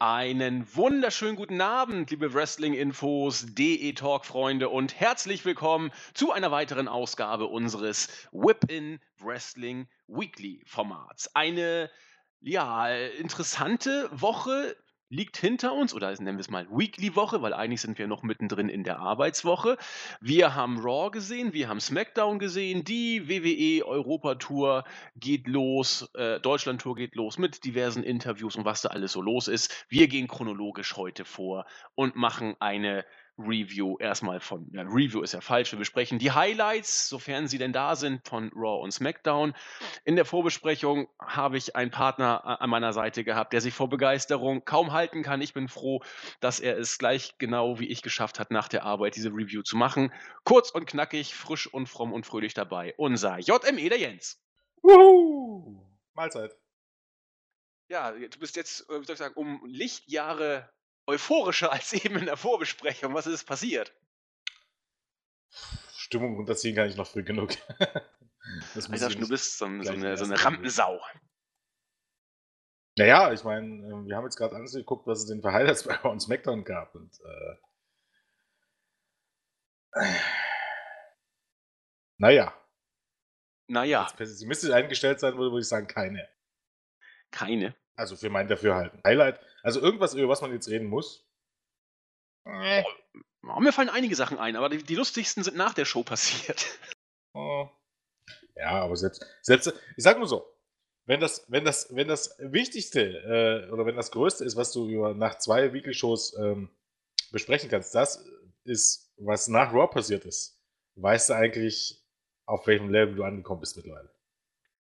Einen wunderschönen guten Abend, liebe Wrestling-Infos, DE-Talk-Freunde und herzlich willkommen zu einer weiteren Ausgabe unseres Whip-In Wrestling Weekly-Formats. Eine, ja, interessante Woche liegt hinter uns, oder nennen wir es mal Weekly-Woche, weil eigentlich sind wir noch mittendrin in der Arbeitswoche. Wir haben Raw gesehen, wir haben SmackDown gesehen, die WWE Europa-Tour geht los, äh, Deutschland-Tour geht los mit diversen Interviews und was da alles so los ist. Wir gehen chronologisch heute vor und machen eine Review erstmal von, ja, Review ist ja falsch, wir besprechen die Highlights, sofern sie denn da sind, von Raw und SmackDown. In der Vorbesprechung habe ich einen Partner an meiner Seite gehabt, der sich vor Begeisterung kaum halten kann. Ich bin froh, dass er es gleich genau wie ich geschafft hat, nach der Arbeit diese Review zu machen. Kurz und knackig, frisch und fromm und fröhlich dabei. Unser JME, der Jens. Wuhu! Mahlzeit. Ja, du bist jetzt, äh, wie soll ich sagen, um Lichtjahre euphorischer als eben in der Vorbesprechung. Was ist passiert? Stimmung runterziehen kann ich noch früh genug. das Alter, du bist so, so, eine, so eine Rampensau. Naja, ich meine, ähm, wir haben jetzt gerade angeguckt, was es denn für Highlights bei uns SmackDown gab. Und, äh, naja. Naja. Als pessimistisch eingestellt sein würde, würde ich sagen, keine. Keine? Also für mein Dafürhalten. Highlight. Also irgendwas, über was man jetzt reden muss. Äh. Oh, mir fallen einige Sachen ein, aber die, die, lustigsten sind nach der Show passiert. Oh. Ja, aber selbst, selbst, ich sag nur so, wenn das, wenn das, wenn das Wichtigste äh, oder wenn das Größte ist, was du über, nach zwei Weekly-Shows ähm, besprechen kannst, das ist, was nach Raw passiert ist, weißt du eigentlich, auf welchem Level du angekommen bist mittlerweile.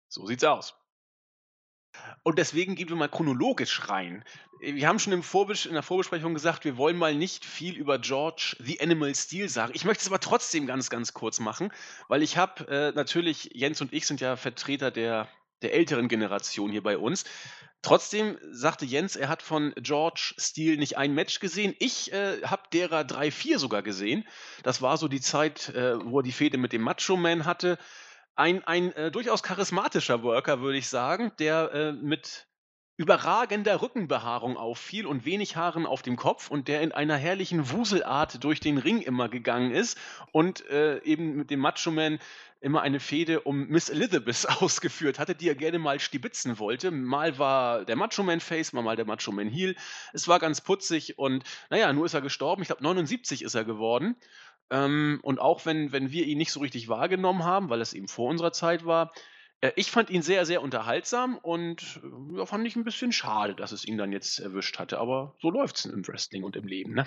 So sieht's aus. Und deswegen gehen wir mal chronologisch rein. Wir haben schon im Vorbes in der Vorbesprechung gesagt, wir wollen mal nicht viel über George the Animal Steel sagen. Ich möchte es aber trotzdem ganz, ganz kurz machen, weil ich habe äh, natürlich, Jens und ich sind ja Vertreter der, der älteren Generation hier bei uns. Trotzdem sagte Jens, er hat von George Steele nicht ein Match gesehen. Ich äh, habe derer drei, vier sogar gesehen. Das war so die Zeit, äh, wo er die Fehde mit dem Macho Man hatte ein, ein äh, durchaus charismatischer Worker, würde ich sagen, der äh, mit überragender Rückenbehaarung auffiel und wenig Haaren auf dem Kopf und der in einer herrlichen Wuselart durch den Ring immer gegangen ist und äh, eben mit dem Macho Man immer eine Fehde um Miss Elizabeth ausgeführt hatte, die er gerne mal stibitzen wollte. Mal war der Macho Man Face, mal mal der Macho Man Heel. Es war ganz putzig und naja, nur ist er gestorben. Ich glaube, 79 ist er geworden. Ähm, und auch wenn, wenn wir ihn nicht so richtig wahrgenommen haben, weil es eben vor unserer Zeit war, äh, ich fand ihn sehr, sehr unterhaltsam und äh, fand ich ein bisschen schade, dass es ihn dann jetzt erwischt hatte. Aber so läuft es im Wrestling und im Leben, ne?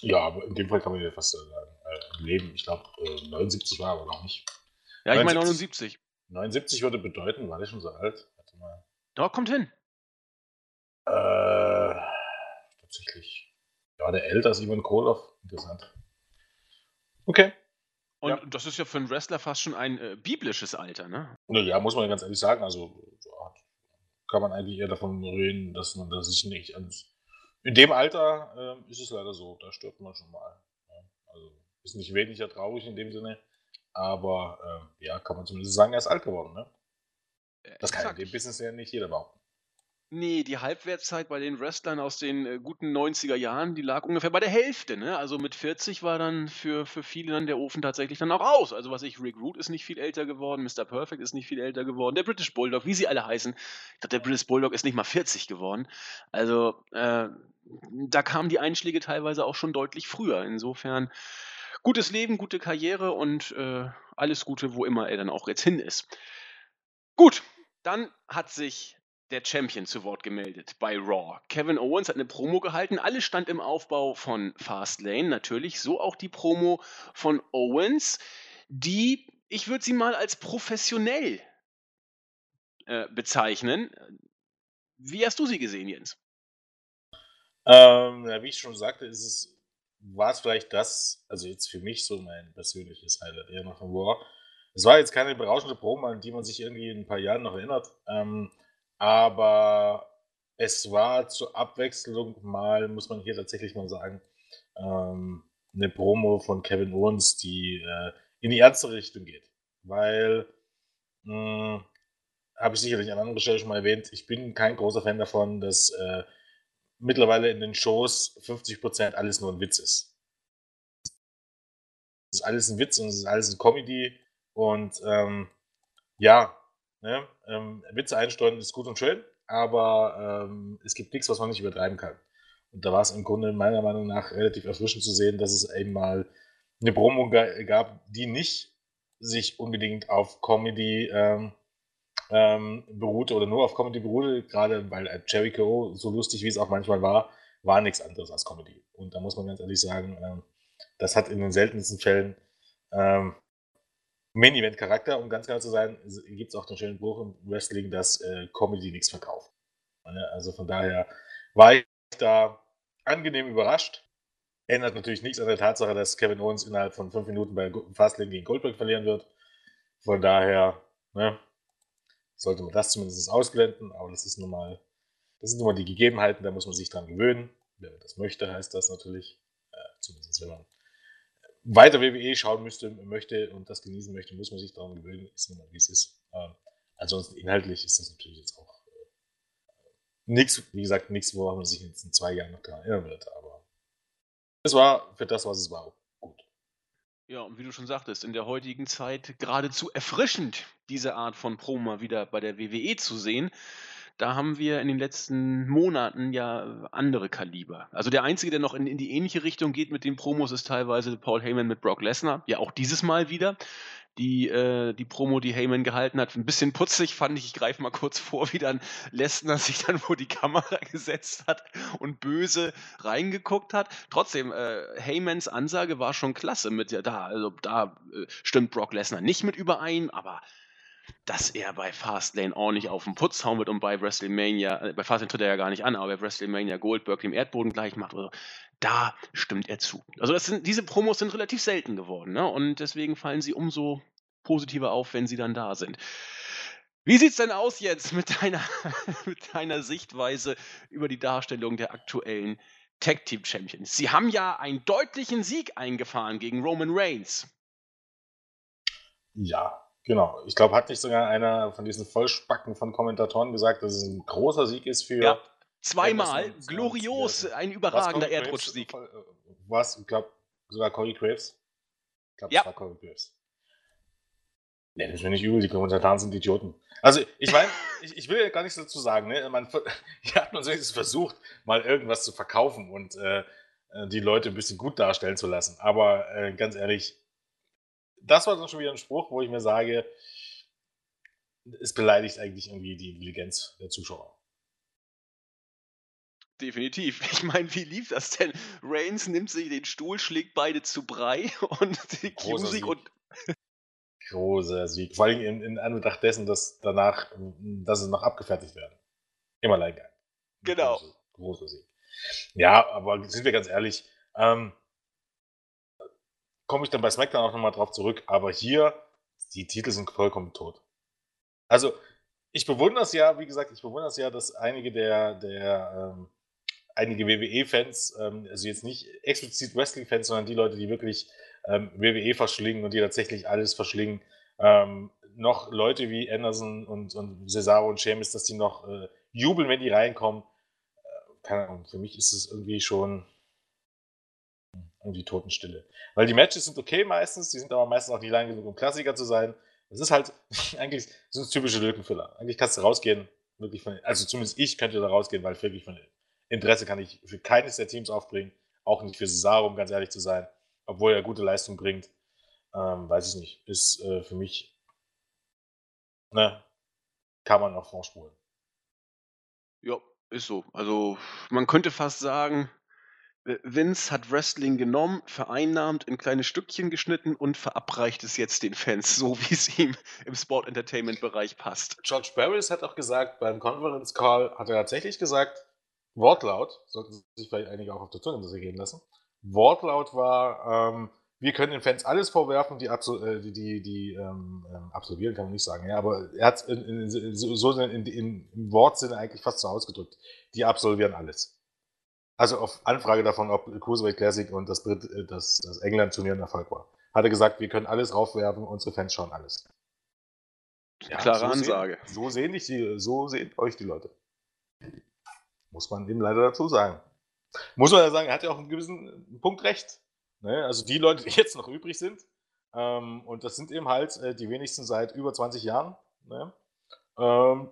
Ja, aber in dem Fall kann man ja fast äh, sagen, äh, im Leben, ich glaube, äh, 79 war aber noch nicht. Ja, ich meine 79. 79 würde bedeuten, war der schon so alt? Warte mal. Doch, kommt hin. Äh, tatsächlich. Ja, der älter als Ivan Koloff. Interessant. Okay. Und ja. das ist ja für einen Wrestler fast schon ein äh, biblisches Alter, ne? Ja, muss man ganz ehrlich sagen. Also kann man eigentlich eher davon reden, dass man das sich nicht ans. In dem Alter äh, ist es leider so, da stirbt man schon mal. Ja. Also ist nicht weniger traurig in dem Sinne, aber äh, ja, kann man zumindest sagen, er ist alt geworden, ne? Äh, das kann in dem Business ja nicht jeder behaupten. Nee, die Halbwertszeit bei den Wrestlern aus den äh, guten 90er Jahren, die lag ungefähr bei der Hälfte. Ne? Also mit 40 war dann für, für viele dann der Ofen tatsächlich dann auch aus. Also was ich, Rick Root ist nicht viel älter geworden, Mr. Perfect ist nicht viel älter geworden, der British Bulldog, wie sie alle heißen. Ich glaube, der British Bulldog ist nicht mal 40 geworden. Also äh, da kamen die Einschläge teilweise auch schon deutlich früher. Insofern gutes Leben, gute Karriere und äh, alles Gute, wo immer er dann auch jetzt hin ist. Gut, dann hat sich der Champion zu Wort gemeldet bei Raw. Kevin Owens hat eine Promo gehalten. Alles stand im Aufbau von Fastlane, natürlich. So auch die Promo von Owens, die, ich würde sie mal als professionell äh, bezeichnen. Wie hast du sie gesehen, Jens? Ähm, ja, wie ich schon sagte, ist es, war es vielleicht das, also jetzt für mich so mein persönliches Highlight eher noch von Raw. Es war jetzt keine berauschende Promo, an die man sich irgendwie in ein paar Jahren noch erinnert. Ähm, aber es war zur Abwechslung mal, muss man hier tatsächlich mal sagen, ähm, eine Promo von Kevin Owens, die äh, in die ernste Richtung geht. Weil, habe ich sicherlich an anderer Stelle schon mal erwähnt, ich bin kein großer Fan davon, dass äh, mittlerweile in den Shows 50% alles nur ein Witz ist. Es ist alles ein Witz und es ist alles ein Comedy und ähm, ja, ne, ähm, Witze einsteuern ist gut und schön, aber ähm, es gibt nichts, was man nicht übertreiben kann. Und da war es im Grunde meiner Meinung nach relativ erfrischend zu sehen, dass es eben mal eine Promo gab, die nicht sich unbedingt auf Comedy ähm, ähm, beruhte oder nur auf Comedy beruhte, gerade weil äh, Jericho, so lustig wie es auch manchmal war, war nichts anderes als Comedy. Und da muss man ganz ehrlich sagen, ähm, das hat in den seltensten Fällen ähm, Main-Event-Charakter, um ganz genau zu sein, gibt es auch den schönen Bruch im Wrestling, dass äh, Comedy nichts verkauft. Also von daher war ich da angenehm überrascht. Ändert natürlich nichts an der Tatsache, dass Kevin Owens innerhalb von fünf Minuten bei Fastlane gegen Goldberg verlieren wird. Von daher, ne, sollte man das zumindest ausblenden, aber das ist nun mal, das sind nun mal die Gegebenheiten, da muss man sich dran gewöhnen. Wer das möchte, heißt das natürlich. Äh, zumindest wenn man weiter WWE schauen müsste, möchte und das genießen möchte, muss man sich daran gewöhnen, ist nun mal wie es ist. Ähm, ansonsten inhaltlich ist das natürlich jetzt auch äh, nichts, wie gesagt, nichts, woran man sich jetzt in zwei Jahren noch daran erinnern wird, aber es war für das, was es war, ja, und wie du schon sagtest, in der heutigen Zeit geradezu erfrischend, diese Art von Promo wieder bei der WWE zu sehen. Da haben wir in den letzten Monaten ja andere Kaliber. Also der einzige, der noch in, in die ähnliche Richtung geht mit den Promos, ist teilweise Paul Heyman mit Brock Lesnar. Ja, auch dieses Mal wieder die, äh, die Promo, die Heyman gehalten hat. Ein bisschen putzig fand ich. Ich greife mal kurz vor, wie dann Lesnar sich dann vor die Kamera gesetzt hat und böse reingeguckt hat. Trotzdem, äh, Heymans Ansage war schon klasse mit ja da. Also da äh, stimmt Brock Lesnar nicht mit überein, aber dass er bei Fastlane ordentlich auf den Putz hauen wird und bei WrestleMania, äh, bei Fastlane tritt er ja gar nicht an, aber bei WrestleMania Goldberg dem Erdboden gleich macht, also, da stimmt er zu. Also sind, diese Promos sind relativ selten geworden ne? und deswegen fallen sie umso positiver auf, wenn sie dann da sind. Wie sieht es denn aus jetzt mit deiner, mit deiner Sichtweise über die Darstellung der aktuellen Tag Team Champions? Sie haben ja einen deutlichen Sieg eingefahren gegen Roman Reigns. Ja, genau. Ich glaube, hat nicht sogar einer von diesen Vollspacken von Kommentatoren gesagt, dass es ein großer Sieg ist für. Ja, zweimal. Glorios, ein überragender Erdrutschsieg. Was? Ich glaube, sogar Corey Graves? Ich glaube, ja. das war Corey Graves. Nee, das ist mir nicht übel, die Kommentatoren sind Idioten. Also, ich meine, ich, ich, will ja gar nichts dazu sagen. Ne? Man, hier hat man wenigstens versucht, mal irgendwas zu verkaufen und äh, äh, die Leute ein bisschen gut darstellen zu lassen. Aber äh, ganz ehrlich, das war dann schon wieder ein Spruch, wo ich mir sage, es beleidigt eigentlich irgendwie die Intelligenz der Zuschauer. Definitiv. Ich meine, wie lief das denn? Reigns nimmt sich den Stuhl, schlägt beide zu Brei und die Music und großer Sieg. Vor allem in, in Anbetracht dessen, dass danach, dass es noch abgefertigt werden. Im Alleingang. Genau. Großer, großer Sieg. Ja, aber sind wir ganz ehrlich, ähm, komme ich dann bei SmackDown auch nochmal drauf zurück, aber hier, die Titel sind vollkommen tot. Also, ich bewundere es ja, wie gesagt, ich bewundere es ja, dass einige der, der ähm, einige WWE-Fans, ähm, also jetzt nicht explizit Wrestling-Fans, sondern die Leute, die wirklich ähm, WWE verschlingen und die tatsächlich alles verschlingen. Ähm, noch Leute wie Anderson und, und Cesaro und Sheamus, dass die noch äh, jubeln, wenn die reinkommen. Äh, keine Ahnung, für mich ist es irgendwie schon irgendwie Totenstille. Weil die Matches sind okay meistens, die sind aber meistens auch nicht lang genug, um Klassiker zu sein. Das ist halt, eigentlich sind es typische Lückenfüller. Eigentlich kannst du rausgehen, wirklich von, also zumindest ich könnte da rausgehen, weil wirklich von Interesse kann ich für keines der Teams aufbringen, auch nicht für Cesaro, um ganz ehrlich zu sein obwohl er gute Leistung bringt, ähm, weiß ich nicht. Ist äh, für mich, ne, kann man noch vorspulen. Ja, ist so. Also man könnte fast sagen, Vince hat Wrestling genommen, vereinnahmt, in kleine Stückchen geschnitten und verabreicht es jetzt den Fans, so wie es ihm im Sport-Entertainment-Bereich passt. George Barris hat auch gesagt, beim Conference Call hat er tatsächlich gesagt, Wortlaut, sollten sich vielleicht einige auch auf der Zunge gehen lassen, Wortlaut war, ähm, wir können den Fans alles vorwerfen, die, absol äh, die, die, die ähm, ähm, absolvieren, kann man nicht sagen, ja, aber er hat es in, in, so in, in, im Wortsinne eigentlich fast so ausgedrückt. Die absolvieren alles. Also auf Anfrage davon, ob Cruiserweight Classic und das, Brit äh, das, das England-Turnier ein Erfolg war. Hat er gesagt, wir können alles aufwerfen, unsere Fans schauen alles. Ja, Klare so Ansage. Sehen, so, sehen dich die, so sehen euch die Leute. Muss man ihm leider dazu sagen. Muss man ja sagen, er hat ja auch einen gewissen Punkt recht. Ne? Also die Leute, die jetzt noch übrig sind, ähm, und das sind eben halt äh, die wenigsten seit über 20 Jahren, ne? ähm,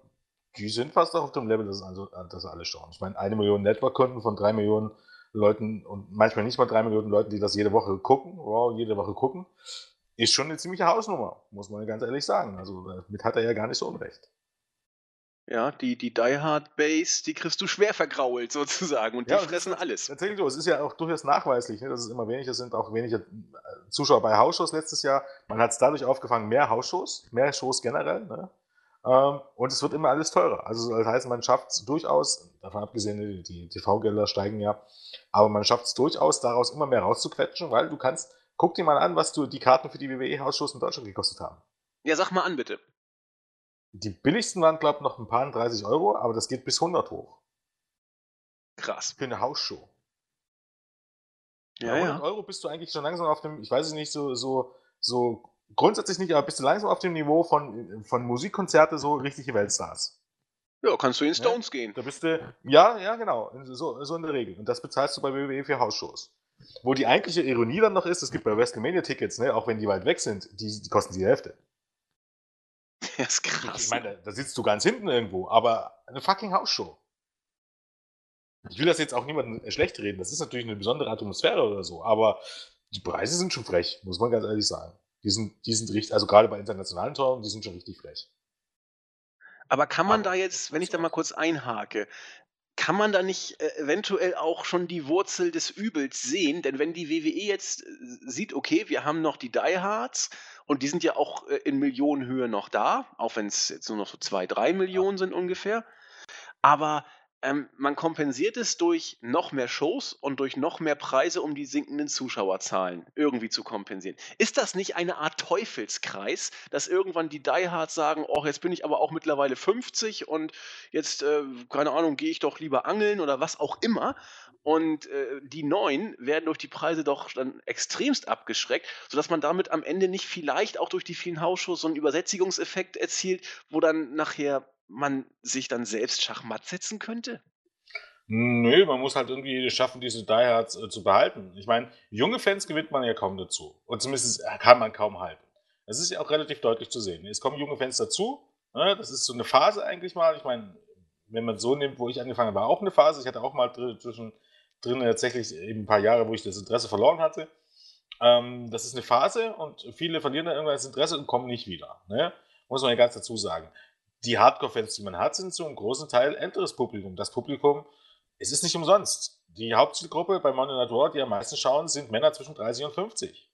die sind fast auf dem Level, dass, also, dass alle schauen. Ich meine, eine Million Network-Kunden von drei Millionen Leuten und manchmal nicht mal drei Millionen Leuten, die das jede Woche gucken, wow, jede Woche gucken, ist schon eine ziemliche Hausnummer, muss man ganz ehrlich sagen. Also damit hat er ja gar nicht so unrecht. Ja, die, die Die Hard Base, die kriegst du schwer vergrault sozusagen und die ja, fressen alles. Tatsächlich, es ist ja auch durchaus nachweislich, ne, dass es immer weniger sind, auch weniger äh, Zuschauer bei Hausshows letztes Jahr. Man hat es dadurch aufgefangen, mehr Hausshows, mehr Shows generell. Ne? Ähm, und es wird immer alles teurer. Also das heißt, man schafft es durchaus, davon abgesehen, die TV-Gelder steigen ja, aber man schafft es durchaus, daraus immer mehr rauszuquetschen, weil du kannst, guck dir mal an, was du die Karten für die WWE-Hausshows in Deutschland gekostet haben. Ja, sag mal an, bitte. Die billigsten waren, glaube ich, noch ein paar 30 Euro, aber das geht bis 100 hoch. Krass. Für eine Hausshow. Ja, 100 ja. Euro bist du eigentlich schon langsam auf dem, ich weiß es nicht, so, so, so grundsätzlich nicht, aber bist du langsam auf dem Niveau von, von Musikkonzerte, so richtige Weltstars. Ja, kannst du in Stones ja, gehen. Da bist du, ja, ja, genau, so, so in der Regel. Und das bezahlst du bei WWE für Hausshows. Wo die eigentliche Ironie dann noch ist, es gibt bei WrestleMania-Tickets, ne, auch wenn die weit weg sind, die, die kosten die Hälfte. Das ist krass. Ich meine, da sitzt du ganz hinten irgendwo, aber eine fucking Hausshow. Ich will das jetzt auch niemandem schlecht reden. Das ist natürlich eine besondere Atmosphäre oder so, aber die Preise sind schon frech, muss man ganz ehrlich sagen. Die sind, die sind richtig, also gerade bei internationalen Toren, die sind schon richtig frech. Aber kann man da jetzt, wenn ich da mal kurz einhake, kann man da nicht äh, eventuell auch schon die Wurzel des Übels sehen? Denn wenn die WWE jetzt äh, sieht, okay, wir haben noch die Diehards und die sind ja auch äh, in Millionenhöhe noch da, auch wenn es jetzt nur noch so zwei, drei Millionen sind ungefähr. Aber ähm, man kompensiert es durch noch mehr Shows und durch noch mehr Preise, um die sinkenden Zuschauerzahlen irgendwie zu kompensieren. Ist das nicht eine Art Teufelskreis, dass irgendwann die Diehards sagen, oh, jetzt bin ich aber auch mittlerweile 50 und jetzt, äh, keine Ahnung, gehe ich doch lieber angeln oder was auch immer. Und äh, die Neuen werden durch die Preise doch dann extremst abgeschreckt, sodass man damit am Ende nicht vielleicht auch durch die vielen Hausshows so einen Übersättigungseffekt erzielt, wo dann nachher man sich dann selbst Schachmatt setzen könnte? Nö, man muss halt irgendwie schaffen, diese Diehards äh, zu behalten. Ich meine, junge Fans gewinnt man ja kaum dazu. Und zumindest äh, kann man kaum halten. Das ist ja auch relativ deutlich zu sehen. Es kommen junge Fans dazu. Ne? Das ist so eine Phase eigentlich mal. Ich meine, wenn man so nimmt, wo ich angefangen habe, war auch eine Phase. Ich hatte auch mal dr zwischen drin tatsächlich eben ein paar Jahre, wo ich das Interesse verloren hatte. Ähm, das ist eine Phase und viele verlieren dann irgendwann das Interesse und kommen nicht wieder. Ne? Muss man ja ganz dazu sagen die Hardcore-Fans, die man hat, sind zu einem großen Teil älteres Publikum. Das Publikum, es ist nicht umsonst. Die Hauptzielgruppe bei Monday Night War, die am meisten schauen, sind Männer zwischen 30 und 50.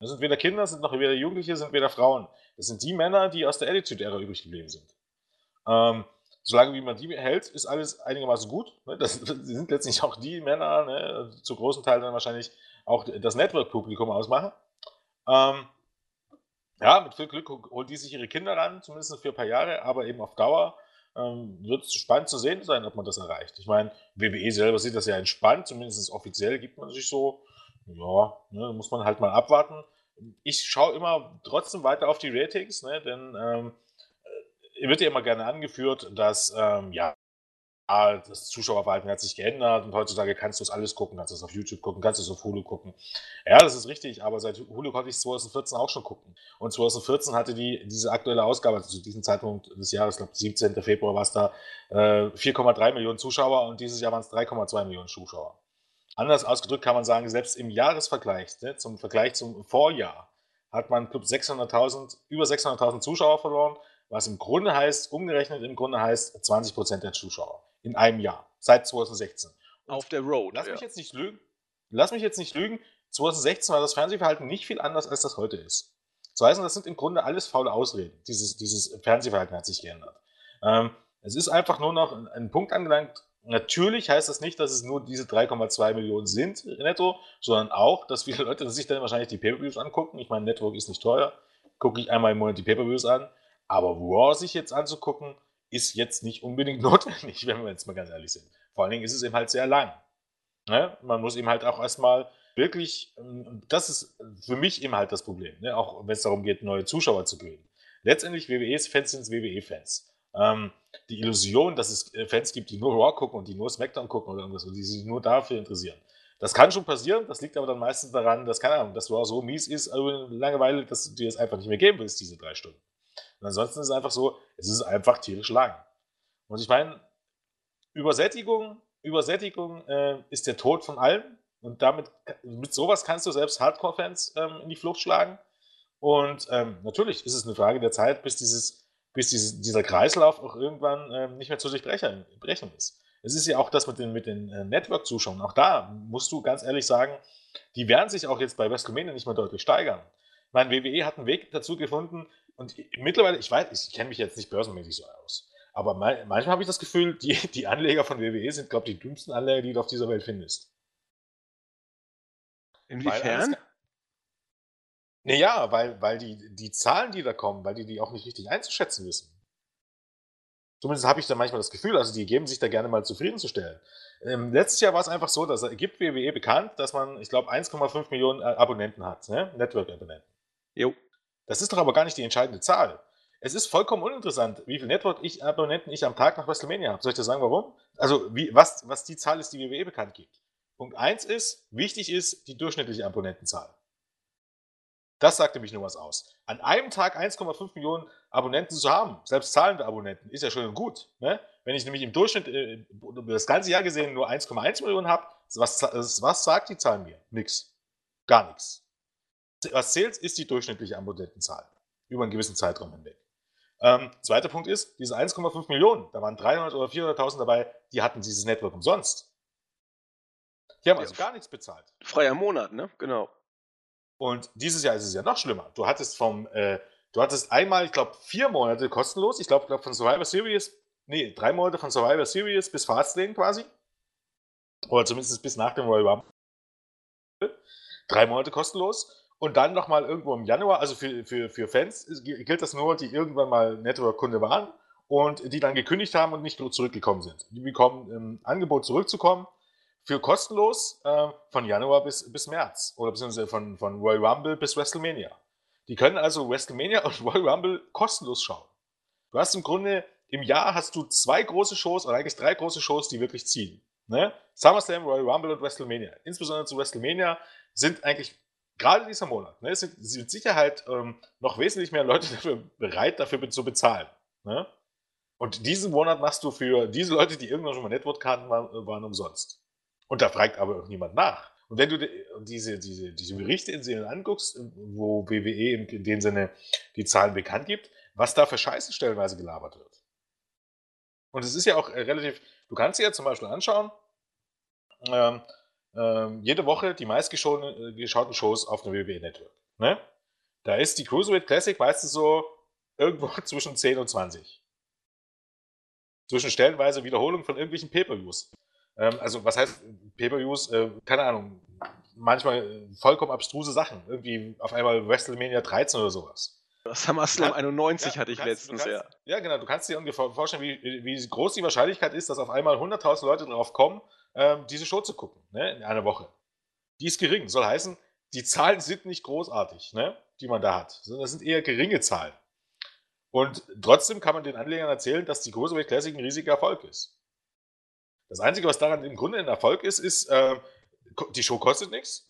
Das sind weder Kinder, sind noch weder Jugendliche, sind weder Frauen. Das sind die Männer, die aus der Attitude-Ära übrig geblieben sind. Ähm, solange wie man die hält, ist alles einigermaßen gut. Ne? Das, sind letztlich auch die Männer, ne, zu großen Teil dann wahrscheinlich auch das Network-Publikum ausmachen. Ähm, ja, mit viel Glück holen die sich ihre Kinder ran, zumindest für ein paar Jahre, aber eben auf Dauer ähm, wird es spannend zu sehen sein, ob man das erreicht. Ich meine, WWE selber sieht das ja entspannt, zumindest offiziell gibt man sich so, ja, ne, muss man halt mal abwarten. Ich schaue immer trotzdem weiter auf die Ratings, ne, denn ähm, äh, wird ja immer gerne angeführt, dass ähm, ja, das Zuschauerverhalten hat sich geändert und heutzutage kannst du es alles gucken, kannst du es auf YouTube gucken, kannst du es auf Hulu gucken. Ja, das ist richtig, aber seit Hulu konnte ich es 2014 auch schon gucken. Und 2014 hatte die diese aktuelle Ausgabe, also zu diesem Zeitpunkt des Jahres, ich glaube 17. Februar war es da, äh, 4,3 Millionen Zuschauer und dieses Jahr waren es 3,2 Millionen Zuschauer. Anders ausgedrückt kann man sagen, selbst im Jahresvergleich, ne, zum Vergleich zum Vorjahr, hat man 600.000, über 600.000 Zuschauer verloren, was im Grunde heißt, umgerechnet im Grunde heißt 20 Prozent der Zuschauer in einem Jahr, seit 2016. Und Auf der Road. Lass ja. mich jetzt nicht lügen. Lass mich jetzt nicht lügen. 2016 war das Fernsehverhalten nicht viel anders, als das heute ist. Das heißt, das sind im Grunde alles faule Ausreden. Dieses, dieses Fernsehverhalten hat sich geändert. Ähm, es ist einfach nur noch ein, Punkt angelangt. Natürlich heißt das nicht, dass es nur diese 3,2 Millionen sind netto, sondern auch, dass viele Leute sich dann wahrscheinlich die Pay-Per-Views angucken. Ich meine, Network ist nicht teuer. Gucke ich einmal im Monat die Pay-Per-Views an. Aber Raw sich jetzt anzugucken, ist jetzt nicht unbedingt notwendig, wenn wir jetzt mal ganz ehrlich sind. Vor allen Dingen ist es eben halt sehr lang. Ne? Man muss eben halt auch erstmal wirklich, ähm, das ist für mich eben halt das Problem, ne? auch wenn es darum geht, neue Zuschauer zu gewinnen. Letztendlich WWE-Fans sind WWE-Fans. Ähm, die Illusion, dass es äh, Fans gibt, die nur Raw gucken und die nur SmackDown gucken oder irgendwas und die sich nur dafür interessieren. Das kann schon passieren, das liegt aber dann meistens daran, dass, keine Ahnung, dass Raw so mies ist, also Langeweile, dass du dir es einfach nicht mehr geben willst, diese drei Stunden. Und ansonsten ist es einfach so, es ist einfach tierisch lang. Und ich meine, Übersättigung, Übersättigung äh, ist der Tod von allem. Und damit, mit sowas kannst du selbst Hardcore-Fans ähm, in die Flucht schlagen. Und ähm, natürlich ist es eine Frage der Zeit, bis, dieses, bis dieses, dieser Kreislauf auch irgendwann ähm, nicht mehr zu durchbrechen ist. Es ist ja auch das mit den, mit den äh, Network-Zuschauern. Auch da musst du ganz ehrlich sagen, die werden sich auch jetzt bei WrestleMania nicht mehr deutlich steigern. Ich meine, WWE hat einen Weg dazu gefunden und mittlerweile, ich weiß, ich kenne mich jetzt nicht börsenmäßig so aus, aber manchmal habe ich das Gefühl, die, die Anleger von WWE sind, glaube ich, die dümmsten Anleger, die du auf dieser Welt findest. Inwiefern? Naja, weil, weil die, die Zahlen, die da kommen, weil die die auch nicht richtig einzuschätzen wissen. Zumindest habe ich da manchmal das Gefühl, also die geben sich da gerne mal zufriedenzustellen. Ähm, letztes Jahr war es einfach so, dass er gibt WWE bekannt, dass man, ich glaube, 1,5 Millionen äh, Abonnenten hat, ne? Network-Abonnenten. Jo. Das ist doch aber gar nicht die entscheidende Zahl. Es ist vollkommen uninteressant, wie viele Network-Abonnenten ich am Tag nach WrestleMania habe. Soll ich dir sagen, warum? Also, wie, was, was die Zahl ist, die WWE bekannt gibt. Punkt 1 ist, wichtig ist die durchschnittliche Abonnentenzahl. Das sagt nämlich nur was aus. An einem Tag 1,5 Millionen Abonnenten zu haben, selbst zahlende Abonnenten, ist ja schön und gut. Ne? Wenn ich nämlich im Durchschnitt äh, das ganze Jahr gesehen nur 1,1 Millionen habe, was, was sagt die Zahl mir? Nix. Gar nichts. Was zählt, ist die durchschnittliche Abonnentenzahl über einen gewissen Zeitraum hinweg. Ähm, zweiter Punkt ist, diese 1,5 Millionen, da waren 300 oder 400.000 dabei, die hatten dieses Network umsonst. Die haben also gar nichts bezahlt. Freier Monat, ne? Genau. Und dieses Jahr ist es ja noch schlimmer. Du hattest vom, äh, du hattest einmal, ich glaube, vier Monate kostenlos. Ich glaube, glaub, von Survivor Series, nee, drei Monate von Survivor Series bis Fastlane quasi. Oder zumindest bis nach dem Royal Rumble. Drei Monate kostenlos. Und dann nochmal irgendwo im Januar, also für, für, für Fans gilt das nur, die irgendwann mal Network-Kunde waren und die dann gekündigt haben und nicht zurückgekommen sind. Die bekommen ein Angebot zurückzukommen für kostenlos äh, von Januar bis, bis März oder beziehungsweise von, von Royal Rumble bis WrestleMania. Die können also WrestleMania und Royal Rumble kostenlos schauen. Du hast im Grunde im Jahr hast du zwei große Shows oder eigentlich drei große Shows, die wirklich ziehen. Ne? SummerSlam, Royal Rumble und WrestleMania. Insbesondere zu WrestleMania sind eigentlich gerade dieser Monat, ne, sind, mit Sicherheit ähm, noch wesentlich mehr Leute dafür bereit, dafür zu bezahlen. Ne? Und diesen Monat machst du für diese Leute, die irgendwann schon mal Network-Karten waren, waren umsonst. Und da fragt aber auch niemand nach. Und wenn du diese, diese, diese Berichte in Serien anguckst, wo WWE in dem Sinne die Zahlen bekannt gibt, was da für Scheiße stellenweise gelabert wird. Und es ist ja auch äh, relativ, du kannst dir ja zum Beispiel anschauen, ähm, ähm, jede Woche die meistgeschauten äh, Shows auf dem WWE Network. Ne? Da ist die Cruiserweight Classic meistens so irgendwo zwischen 10 und 20. Zwischen stellenweise Wiederholung von irgendwelchen Pay-Per-Views. Ähm, also, was heißt Pay-Per-Views? Äh, keine Ahnung. Manchmal äh, vollkommen abstruse Sachen. Irgendwie auf einmal WrestleMania 13 oder sowas. SummerSlam 91 ja, hatte ich kannst, letztens, kannst, ja. Ja, genau. Du kannst dir ungefähr vorstellen, wie, wie groß die Wahrscheinlichkeit ist, dass auf einmal 100.000 Leute drauf kommen, ähm, diese Show zu gucken, ne, in einer Woche. Die ist gering. Soll heißen, die Zahlen sind nicht großartig, ne, die man da hat, sondern das sind eher geringe Zahlen. Und trotzdem kann man den Anlegern erzählen, dass die Cruiserweight Classic ein riesiger Erfolg ist. Das Einzige, was daran im Grunde ein Erfolg ist, ist, äh, die Show kostet nichts.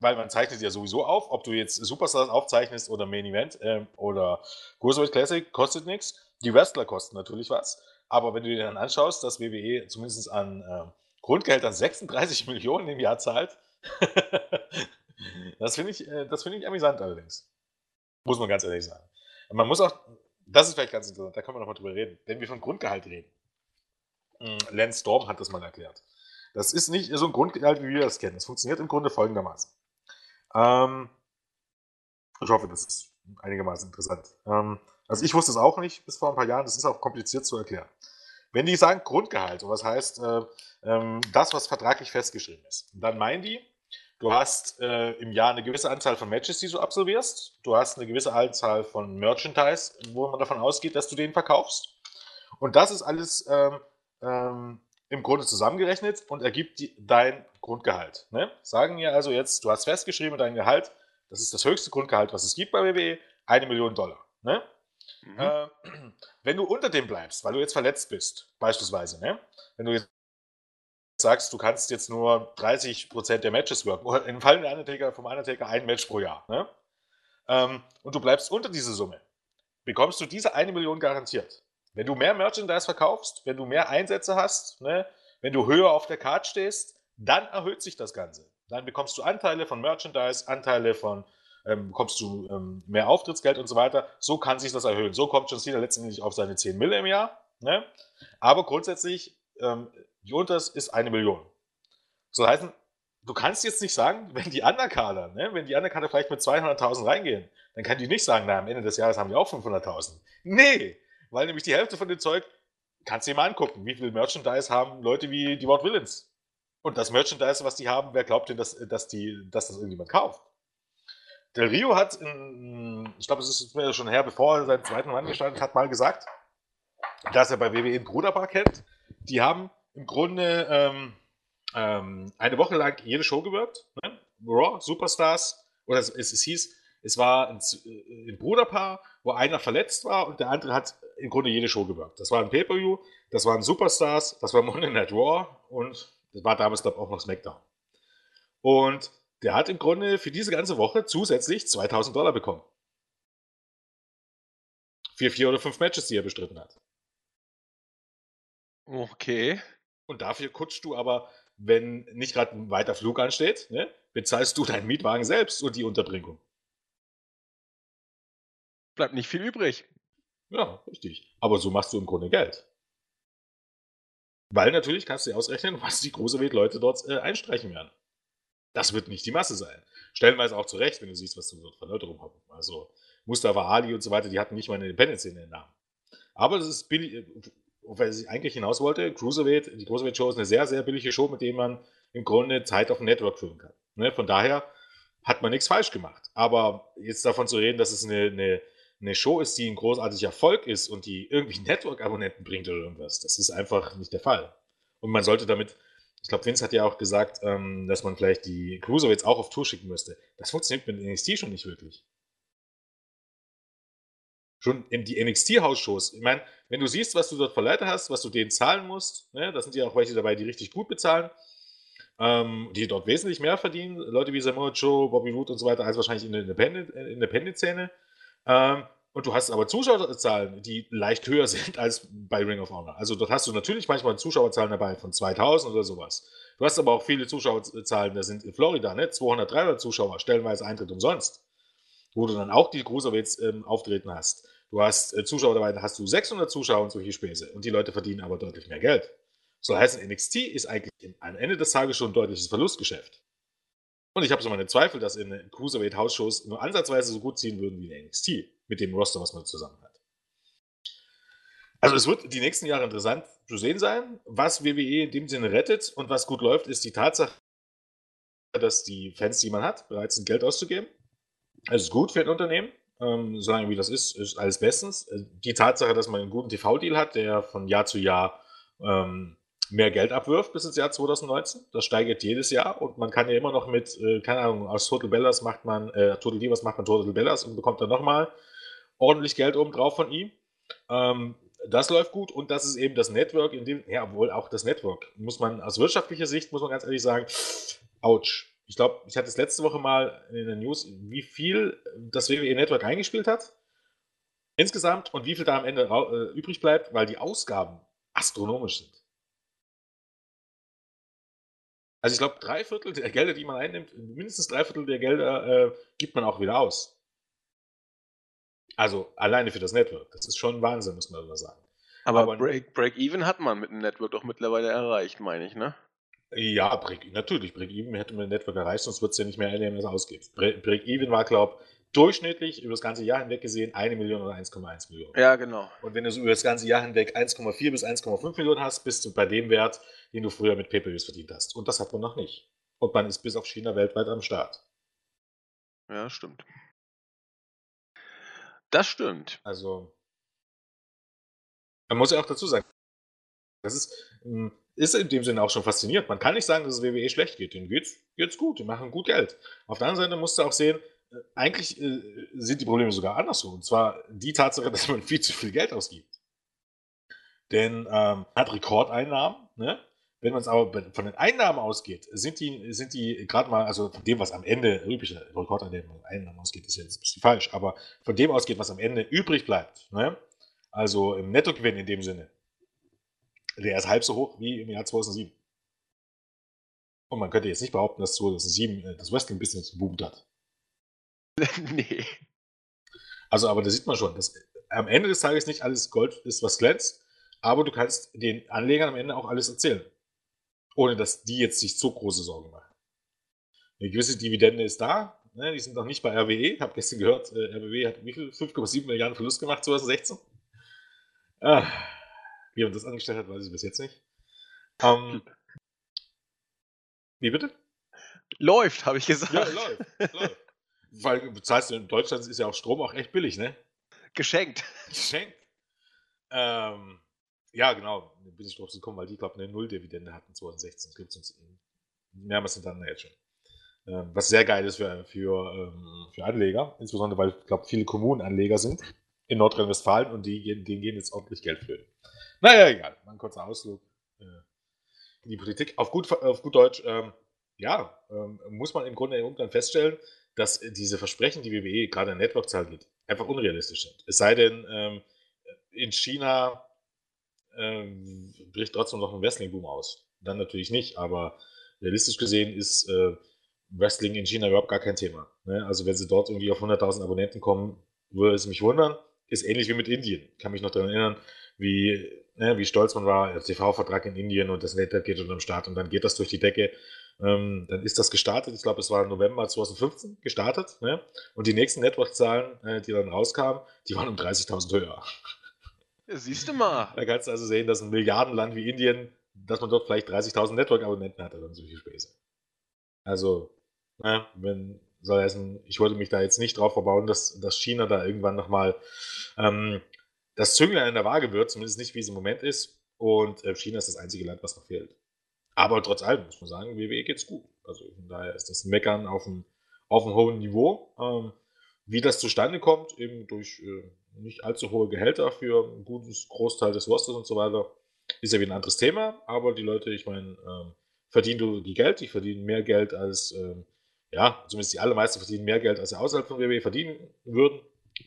Weil man zeichnet ja sowieso auf, ob du jetzt Superstars aufzeichnest oder Main Event äh, oder Cruiserweight Classic, kostet nichts. Die Wrestler kosten natürlich was. Aber wenn du dir dann anschaust, dass WWE zumindest an äh, Grundgehältern 36 Millionen im Jahr zahlt, das finde ich, äh, find ich amüsant allerdings. Muss man ganz ehrlich sagen. Und man muss auch, das ist vielleicht ganz interessant, da können wir nochmal drüber reden, wenn wir von Grundgehalt reden. Hm, Lance Storm hat das mal erklärt. Das ist nicht so ein Grundgehalt, wie wir das kennen. Es funktioniert im Grunde folgendermaßen. Ähm, ich hoffe, das ist einigermaßen interessant. Ähm, also ich wusste es auch nicht bis vor ein paar Jahren. Das ist auch kompliziert zu erklären. Wenn die sagen Grundgehalt, was heißt äh, ähm, das, was vertraglich festgeschrieben ist, dann meinen die, du hast äh, im Jahr eine gewisse Anzahl von Matches, die du absolvierst. Du hast eine gewisse Anzahl von Merchandise, wo man davon ausgeht, dass du den verkaufst. Und das ist alles ähm, ähm, im Grunde zusammengerechnet und ergibt die, dein Grundgehalt. Ne? Sagen wir also jetzt, du hast festgeschrieben, dein Gehalt, das ist das höchste Grundgehalt, was es gibt bei WWE, eine Million Dollar. Ne? Mhm. Äh, wenn du unter dem bleibst, weil du jetzt verletzt bist, beispielsweise, ne? wenn du jetzt sagst, du kannst jetzt nur 30% der Matches worken, oder im Fall der Undertaker, vom Undertaker ein Match pro Jahr, ne? ähm, und du bleibst unter diese Summe, bekommst du diese eine Million garantiert. Wenn du mehr Merchandise verkaufst, wenn du mehr Einsätze hast, ne, wenn du höher auf der Card stehst, dann erhöht sich das Ganze. Dann bekommst du Anteile von Merchandise, Anteile von, ähm, bekommst du ähm, mehr Auftrittsgeld und so weiter. So kann sich das erhöhen. So kommt John Cena letztendlich auf seine 10 Mille im Jahr. Ne? Aber grundsätzlich, ähm, die Unters ist eine Million. So heißt, du kannst jetzt nicht sagen, wenn die Underkader, ne, wenn die Underkader vielleicht mit 200.000 reingehen, dann kann die nicht sagen, na, am Ende des Jahres haben die auch 500.000. Nee, weil nämlich die Hälfte von dem Zeug, kannst du dir mal angucken, wie viel Merchandise haben Leute wie die Wort Villains. Und das Merchandise, was die haben, wer glaubt denn, dass, dass, die, dass das irgendjemand kauft? Del Rio hat, in, ich glaube, es ist schon her, bevor er seinen zweiten Mann gestartet hat, mal gesagt, dass er bei WWE ein Bruderpaar kennt. Die haben im Grunde ähm, ähm, eine Woche lang jede Show gewirkt. Ne? Raw, Superstars, oder es, es, es hieß, es war ein, ein, Bruderpaar, wo einer verletzt war und der andere hat im Grunde jede Show gewirkt. Das war ein Pay-Per-View, das waren Superstars, das war Monday Night Raw und das war damals, glaube ich, auch noch SmackDown. Und der hat im Grunde für diese ganze Woche zusätzlich 2000 Dollar bekommen. Für vier oder fünf Matches, die er bestritten hat. Okay. Und dafür kutschst du aber, wenn nicht gerade ein weiter Flug ansteht, ne, bezahlst du deinen Mietwagen selbst und die Unterbringung. Bleibt nicht viel übrig. Ja, richtig. Aber so machst du im Grunde Geld. Weil natürlich kannst du dir ausrechnen, was die Cruiserweight-Leute dort äh, einstreichen werden. Das wird nicht die Masse sein. Stellenweise auch zu Recht, wenn du siehst, was du dort für Leute rum haben. Also Mustafa Ali und so weiter, die hatten nicht mal eine Independence in den Namen. Aber das ist billig, äh, was ich eigentlich hinaus wollte, Cruiserweight, die Cruiserweight-Show ist eine sehr, sehr billige Show, mit der man im Grunde Zeit auf dem Network füllen kann. Ne? Von daher hat man nichts falsch gemacht. Aber jetzt davon zu reden, dass es eine, eine eine Show ist, die ein großartiger Erfolg ist und die irgendwie Network-Abonnenten bringt oder irgendwas. Das ist einfach nicht der Fall. Und man sollte damit, ich glaube, Vince hat ja auch gesagt, ähm, dass man vielleicht die Cruiserweights auch auf Tour schicken müsste. Das funktioniert mit NXT schon nicht wirklich. Schon in die NXT-Hausshows. Ich meine, wenn du siehst, was du dort für Leute hast, was du denen zahlen musst, ne, da sind ja auch welche dabei, die richtig gut bezahlen, ähm, die dort wesentlich mehr verdienen. Leute wie Samoa Joe, Bobby Roode und so weiter, als wahrscheinlich in der Independent-Szene. Independent ähm, und du hast aber Zuschauerzahlen, die leicht höher sind als bei Ring of Honor. Also dort hast du natürlich manchmal Zuschauerzahlen dabei von 2000 oder sowas. Du hast aber auch viele Zuschauerzahlen, da sind in Florida, ne, 200, 300 Zuschauer, stellenweise Eintritt umsonst. Wo du dann auch die Cruiserweights ähm, auftreten hast. Du hast äh, Zuschauer dabei, da hast du 600 Zuschauer und solche Späße. Und die Leute verdienen aber deutlich mehr Geld. So heißt, NXT ist eigentlich am Ende des Tages schon ein deutliches Verlustgeschäft. Und ich habe so meine Zweifel, dass in Cruiserweight House-Shows nur ansatzweise so gut ziehen würden wie in NXT, mit dem Roster, was man zusammen hat. Also es wird die nächsten Jahre interessant zu sehen sein. Was WWE in dem Sinne rettet und was gut läuft, ist die Tatsache, dass die Fans, die man hat, bereit sind, Geld auszugeben. Es ist gut für ein Unternehmen. Ähm, solange wie das ist, ist alles bestens. Die Tatsache, dass man einen guten TV-Deal hat, der von Jahr zu Jahr ähm, mehr Geld abwirft bis ins Jahr 2019. Das steigert jedes Jahr und man kann ja immer noch mit, äh, keine Ahnung, aus Total Bellas macht man, äh, Total Divas macht man Total Bellas und bekommt dann nochmal ordentlich Geld oben drauf von ihm. Ähm, das läuft gut und das ist eben das Network, in dem, ja, wohl auch das Network, muss man aus wirtschaftlicher Sicht, muss man ganz ehrlich sagen, ouch. Ich glaube, ich hatte es letzte Woche mal in der News, wie viel das WWE Network eingespielt hat. Insgesamt und wie viel da am Ende äh, übrig bleibt, weil die Ausgaben astronomisch sind. Also ich glaube, drei Viertel der Gelder, die man einnimmt, mindestens drei Viertel der Gelder äh, gibt man auch wieder aus. Also alleine für das Network. Das ist schon Wahnsinn, muss man sagen. Aber, Aber Break, Break hat man mit dem Network doch mittlerweile erreicht, meine ich, ne? Ja, Break, natürlich. Break Even hätte man mit dem Network erreicht, sonst wird es ja nicht mehr erleben, was ausgibt. Break, Break Even war, glaube ich, durchschnittlich über das ganze Jahr hinweg gesehen eine Million oder 1,1 Millionen. Ja, genau. Und wenn du so über das ganze Jahr hinweg 1,4 bis 1,5 Millionen hast, bist du bei dem Wert, den du früher mit Pay-Per-Views verdient hast. Und das hat man noch nicht. Und man ist bis auf China weltweit am Start. Ja, stimmt. Das stimmt. Also, man muss ja auch dazu sagen, das ist, hm, ist in dem Sinne auch schon faszinierend. Man kann nicht sagen, dass es WWE schlecht geht. Denen geht's, geht's gut, die machen gut Geld. Auf der anderen Seite musst du auch sehen, eigentlich äh, sind die Probleme sogar andersrum. Und zwar die Tatsache, dass man viel zu viel Geld ausgibt. Denn ähm, hat Rekordeinnahmen, ne? Wenn man es aber von den Einnahmen ausgeht, sind die, sind die gerade mal, also von dem, was am Ende übliche Rekordeinnahmen ausgeht, ist jetzt ein bisschen falsch, aber von dem ausgeht, was am Ende übrig bleibt, ne? also im Nettogewinn in dem Sinne, der ist halb so hoch wie im Jahr 2007. Und man könnte jetzt nicht behaupten, dass 2007 äh, das Wrestling-Business geboomt hat. nee. Also, aber da sieht man schon, dass am Ende des Tages nicht alles Gold ist, was glänzt, aber du kannst den Anlegern am Ende auch alles erzählen. Ohne dass die jetzt sich so große Sorgen machen. Eine gewisse Dividende ist da, ne, die sind noch nicht bei RWE. Ich habe gestern gehört, äh, RWE hat wie viel? 5,7 Milliarden Verlust gemacht 2016. Ah, wie man das angestellt hat, weiß ich bis jetzt nicht. Ähm, wie bitte? Läuft, habe ich gesagt. Ja, läuft. läuft. Weil bezahlst du in Deutschland ist ja auch Strom auch echt billig, ne? Geschenkt. Geschenkt. Ähm, ja, genau. Bin ich drauf gekommen, weil die, glaube ich, eine Null-Dividende hatten 2016. Das gibt es mehrmals hintereinander jetzt schon. Ähm, was sehr geil ist für, für, ähm, für Anleger, insbesondere weil, ich glaube, viele Kommunenanleger sind in Nordrhein-Westfalen und die, denen gehen jetzt ordentlich Geld für. Naja, egal. Mal ein kurzer Ausflug äh, in die Politik. Auf gut, auf gut Deutsch, ähm, ja, ähm, muss man im Grunde irgendwann feststellen, dass diese Versprechen, die WWE gerade in Network-Zahl geht, einfach unrealistisch sind. Es sei denn, ähm, in China ähm, bricht trotzdem noch ein Wrestling-Boom aus. Dann natürlich nicht, aber realistisch gesehen ist äh, Wrestling in China überhaupt gar kein Thema. Ne? Also wenn sie dort irgendwie auf 100.000 Abonnenten kommen, würde es mich wundern. Ist ähnlich wie mit Indien. Kann mich noch daran erinnern, wie, ne, wie stolz man war, TV-Vertrag in Indien und das Network geht unter dem Start und dann geht das durch die Decke. Ähm, dann ist das gestartet, ich glaube, es war November 2015 gestartet. Ne? Und die nächsten Network-Zahlen, äh, die dann rauskamen, die waren um 30.000 höher. Siehst du mal. Da kannst du also sehen, dass ein Milliardenland wie Indien, dass man dort vielleicht 30.000 Network-Abonnenten hat, dann solche Späße. Also, na, wenn, soll heißen, ich wollte mich da jetzt nicht drauf verbauen, dass, dass China da irgendwann nochmal ähm, das Zünglein in der Waage wird, zumindest nicht, wie es im Moment ist. Und äh, China ist das einzige Land, was noch fehlt. Aber trotz allem muss man sagen, WWE geht's gut. Also von daher ist das Meckern auf einem, auf einem hohen Niveau. Ähm, wie das zustande kommt, eben durch äh, nicht allzu hohe Gehälter für einen guten Großteil des Rosters und so weiter, ist ja wieder ein anderes Thema. Aber die Leute, ich meine, ähm, verdienen die Geld, die verdienen mehr Geld als, ähm, ja, zumindest die allermeisten verdienen mehr Geld, als sie außerhalb von WWE verdienen würden.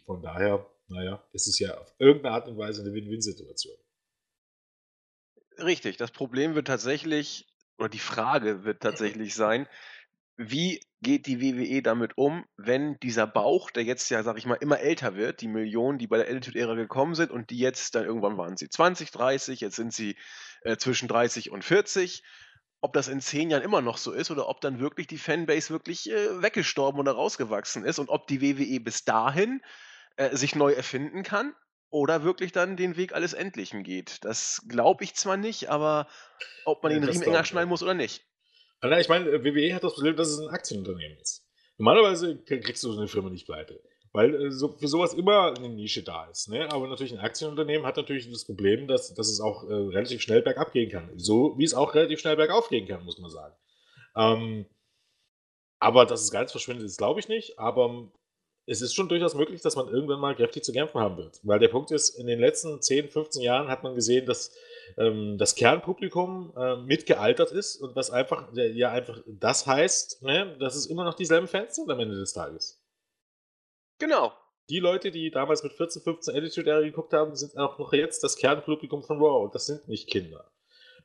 Von daher, naja, ist es ja auf irgendeine Art und Weise eine Win-Win-Situation. Richtig, das Problem wird tatsächlich, oder die Frage wird tatsächlich sein, wie geht die WWE damit um, wenn dieser Bauch, der jetzt ja, sag ich mal, immer älter wird, die Millionen, die bei der Attitude-Ära gekommen sind und die jetzt dann irgendwann waren sie 20, 30, jetzt sind sie äh, zwischen 30 und 40, ob das in zehn Jahren immer noch so ist oder ob dann wirklich die Fanbase wirklich äh, weggestorben oder rausgewachsen ist und ob die WWE bis dahin äh, sich neu erfinden kann oder wirklich dann den Weg alles Endlichen geht. Das glaube ich zwar nicht, aber ob man ja, den Riemen enger schneiden muss oder nicht. Also, ich meine, WWE hat das Problem, dass es ein Aktienunternehmen ist. Normalerweise kriegst du so eine Firma nicht pleite. Weil äh, so, für sowas immer eine Nische da ist. Ne? Aber natürlich ein Aktienunternehmen hat natürlich das Problem, dass, dass es auch äh, relativ schnell bergab gehen kann. So wie es auch relativ schnell bergauf gehen kann, muss man sagen. Ähm, aber dass es ganz verschwindet, ist glaube ich nicht. Aber es ist schon durchaus möglich, dass man irgendwann mal kräftig zu kämpfen haben wird. Weil der Punkt ist, in den letzten 10, 15 Jahren hat man gesehen, dass ähm, das Kernpublikum äh, mitgealtert ist und was einfach, ja, einfach das heißt, ne, dass es immer noch dieselben Fans sind am Ende des Tages. Genau. Die Leute, die damals mit 14, 15 Attitude Era geguckt haben, sind auch noch jetzt das Kernpublikum von Raw und das sind nicht Kinder.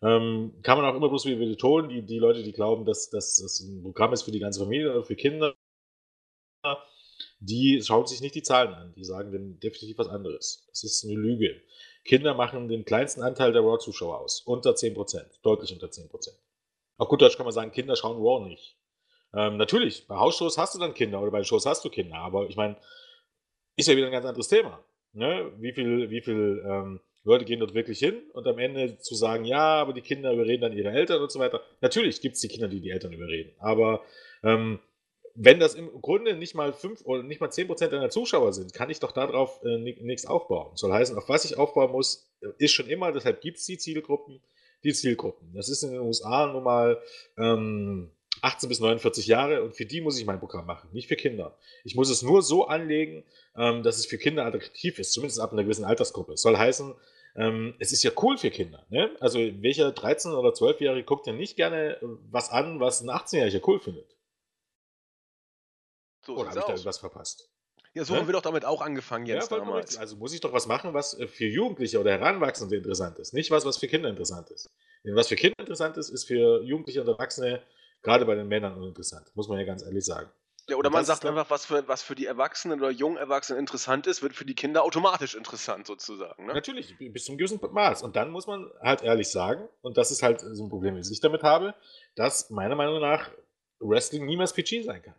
Ähm, kann man auch immer bloß wieder betonen, die, die Leute, die glauben, dass, dass das ein Programm ist für die ganze Familie oder für Kinder, die schauen sich nicht die Zahlen an. Die sagen denn definitiv was anderes. Das ist eine Lüge. Kinder machen den kleinsten Anteil der Raw-Zuschauer aus. Unter 10%. Deutlich unter 10%. Auf gut Deutsch kann man sagen, Kinder schauen Raw nicht. Ähm, natürlich, bei Hausshows hast du dann Kinder oder bei Shows hast du Kinder. Aber ich meine, ist ja wieder ein ganz anderes Thema. Ne? Wie viel, wie viel ähm, Leute gehen dort wirklich hin und am Ende zu sagen, ja, aber die Kinder überreden dann ihre Eltern und so weiter. Natürlich gibt es die Kinder, die die Eltern überreden. Aber ähm, wenn das im Grunde nicht mal 5 oder nicht mal 10% deiner Zuschauer sind, kann ich doch darauf äh, nichts aufbauen. Soll heißen, auf was ich aufbauen muss, ist schon immer, deshalb gibt es die Zielgruppen, die Zielgruppen. Das ist in den USA nun mal ähm, 18 bis 49 Jahre und für die muss ich mein Programm machen, nicht für Kinder. Ich muss es nur so anlegen, ähm, dass es für Kinder attraktiv ist, zumindest ab einer gewissen Altersgruppe. Soll heißen, ähm, es ist ja cool für Kinder. Ne? Also welcher 13- oder 12-Jährige guckt denn nicht gerne äh, was an, was ein 18-Jähriger cool findet? So oder habe ich da irgendwas verpasst? Ja, so ne? haben wir doch damit auch angefangen jetzt ja, damals. Also muss ich doch was machen, was äh, für Jugendliche oder Heranwachsende interessant ist. Nicht was, was für Kinder interessant ist. Denn was für Kinder interessant ist, ist für Jugendliche und Erwachsene gerade bei den Männern uninteressant, muss man ja ganz ehrlich sagen. Ja, oder man sagt einfach, was für, was für die Erwachsenen oder jungen Erwachsenen interessant ist, wird für die Kinder automatisch interessant sozusagen. Ne? Natürlich, bis zum gewissen Maß. Und dann muss man halt ehrlich sagen, und das ist halt so ein Problem, das ich damit habe, dass meiner Meinung nach Wrestling niemals PG sein kann.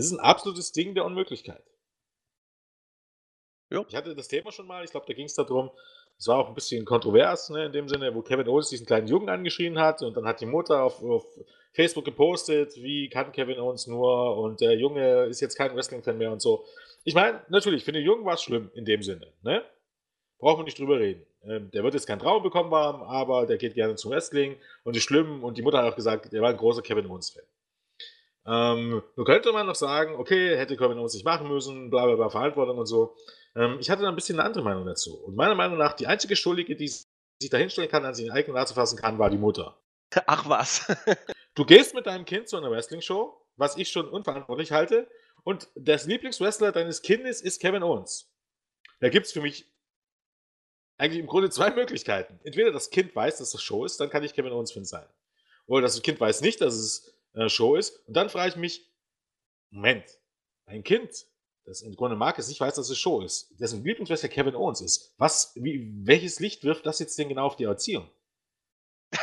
Es ist ein absolutes Ding der Unmöglichkeit. Ja. Ich hatte das Thema schon mal, ich glaube, da ging es darum, es war auch ein bisschen kontrovers, ne, in dem Sinne, wo Kevin Owens diesen kleinen Jungen angeschrien hat und dann hat die Mutter auf, auf Facebook gepostet, wie kann Kevin Owens nur und der Junge ist jetzt kein Wrestling-Fan mehr und so. Ich meine, natürlich, für den Jungen war es schlimm in dem Sinne, ne? Brauchen wir nicht drüber reden. Ähm, der wird jetzt kein Traum bekommen haben, aber der geht gerne zum Wrestling und ist schlimm und die Mutter hat auch gesagt, der war ein großer Kevin Owens-Fan. Ähm, nun könnte man noch sagen, okay, hätte Kevin Owens nicht machen müssen, bla bla bla, Verantwortung und so. Ähm, ich hatte da ein bisschen eine andere Meinung dazu. Und meiner Meinung nach, die einzige Schuldige, die sich da hinstellen kann, an sich in eigenen Nase fassen kann, war die Mutter. Ach was. du gehst mit deinem Kind zu einer Wrestling-Show, was ich schon unverantwortlich halte, und das Lieblingswrestler deines Kindes ist Kevin Owens. Da gibt es für mich eigentlich im Grunde zwei Möglichkeiten. Entweder das Kind weiß, dass das Show ist, dann kann ich Kevin Owens-Fan sein. Oder das Kind weiß nicht, dass es äh, Show ist, und dann frage ich mich, Moment, ein Kind das im Grunde mag es nicht weiß, dass es Show ist, dessen Lieblingsschwester Kevin Owens ist. Was, wie, welches Licht wirft das jetzt denn genau auf die Erziehung?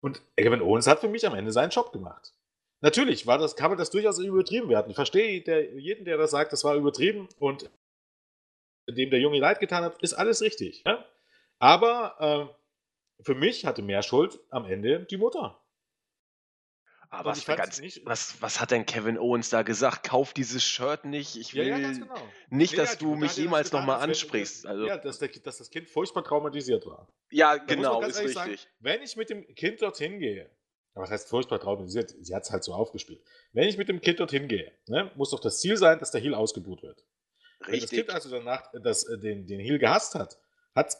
Und Kevin Owens hat für mich am Ende seinen Job gemacht. Natürlich war das, kann man das durchaus übertrieben werden. Ich verstehe der, jeden, der das sagt, das war übertrieben und dem der Junge leid getan hat, ist alles richtig. Ja? Aber äh, für mich hatte mehr Schuld am Ende die Mutter. Aber was, ganz, was, was, hat denn Kevin Owens da gesagt? Kauf dieses Shirt nicht. Ich will ja, ja, genau. nicht, nee, dass ja, du mich jemals nochmal ansprichst. Also. Ja, dass, der, dass, das Kind furchtbar traumatisiert war. Ja, da genau, ist richtig. Sagen, wenn ich mit dem Kind dorthin gehe, was heißt furchtbar traumatisiert? Sie hat es halt so aufgespielt. Wenn ich mit dem Kind dorthin gehe, ne, muss doch das Ziel sein, dass der Heal ausgebucht wird. Richtig. Wenn das Kind also danach das, äh, den, den Heal gehasst hat, hat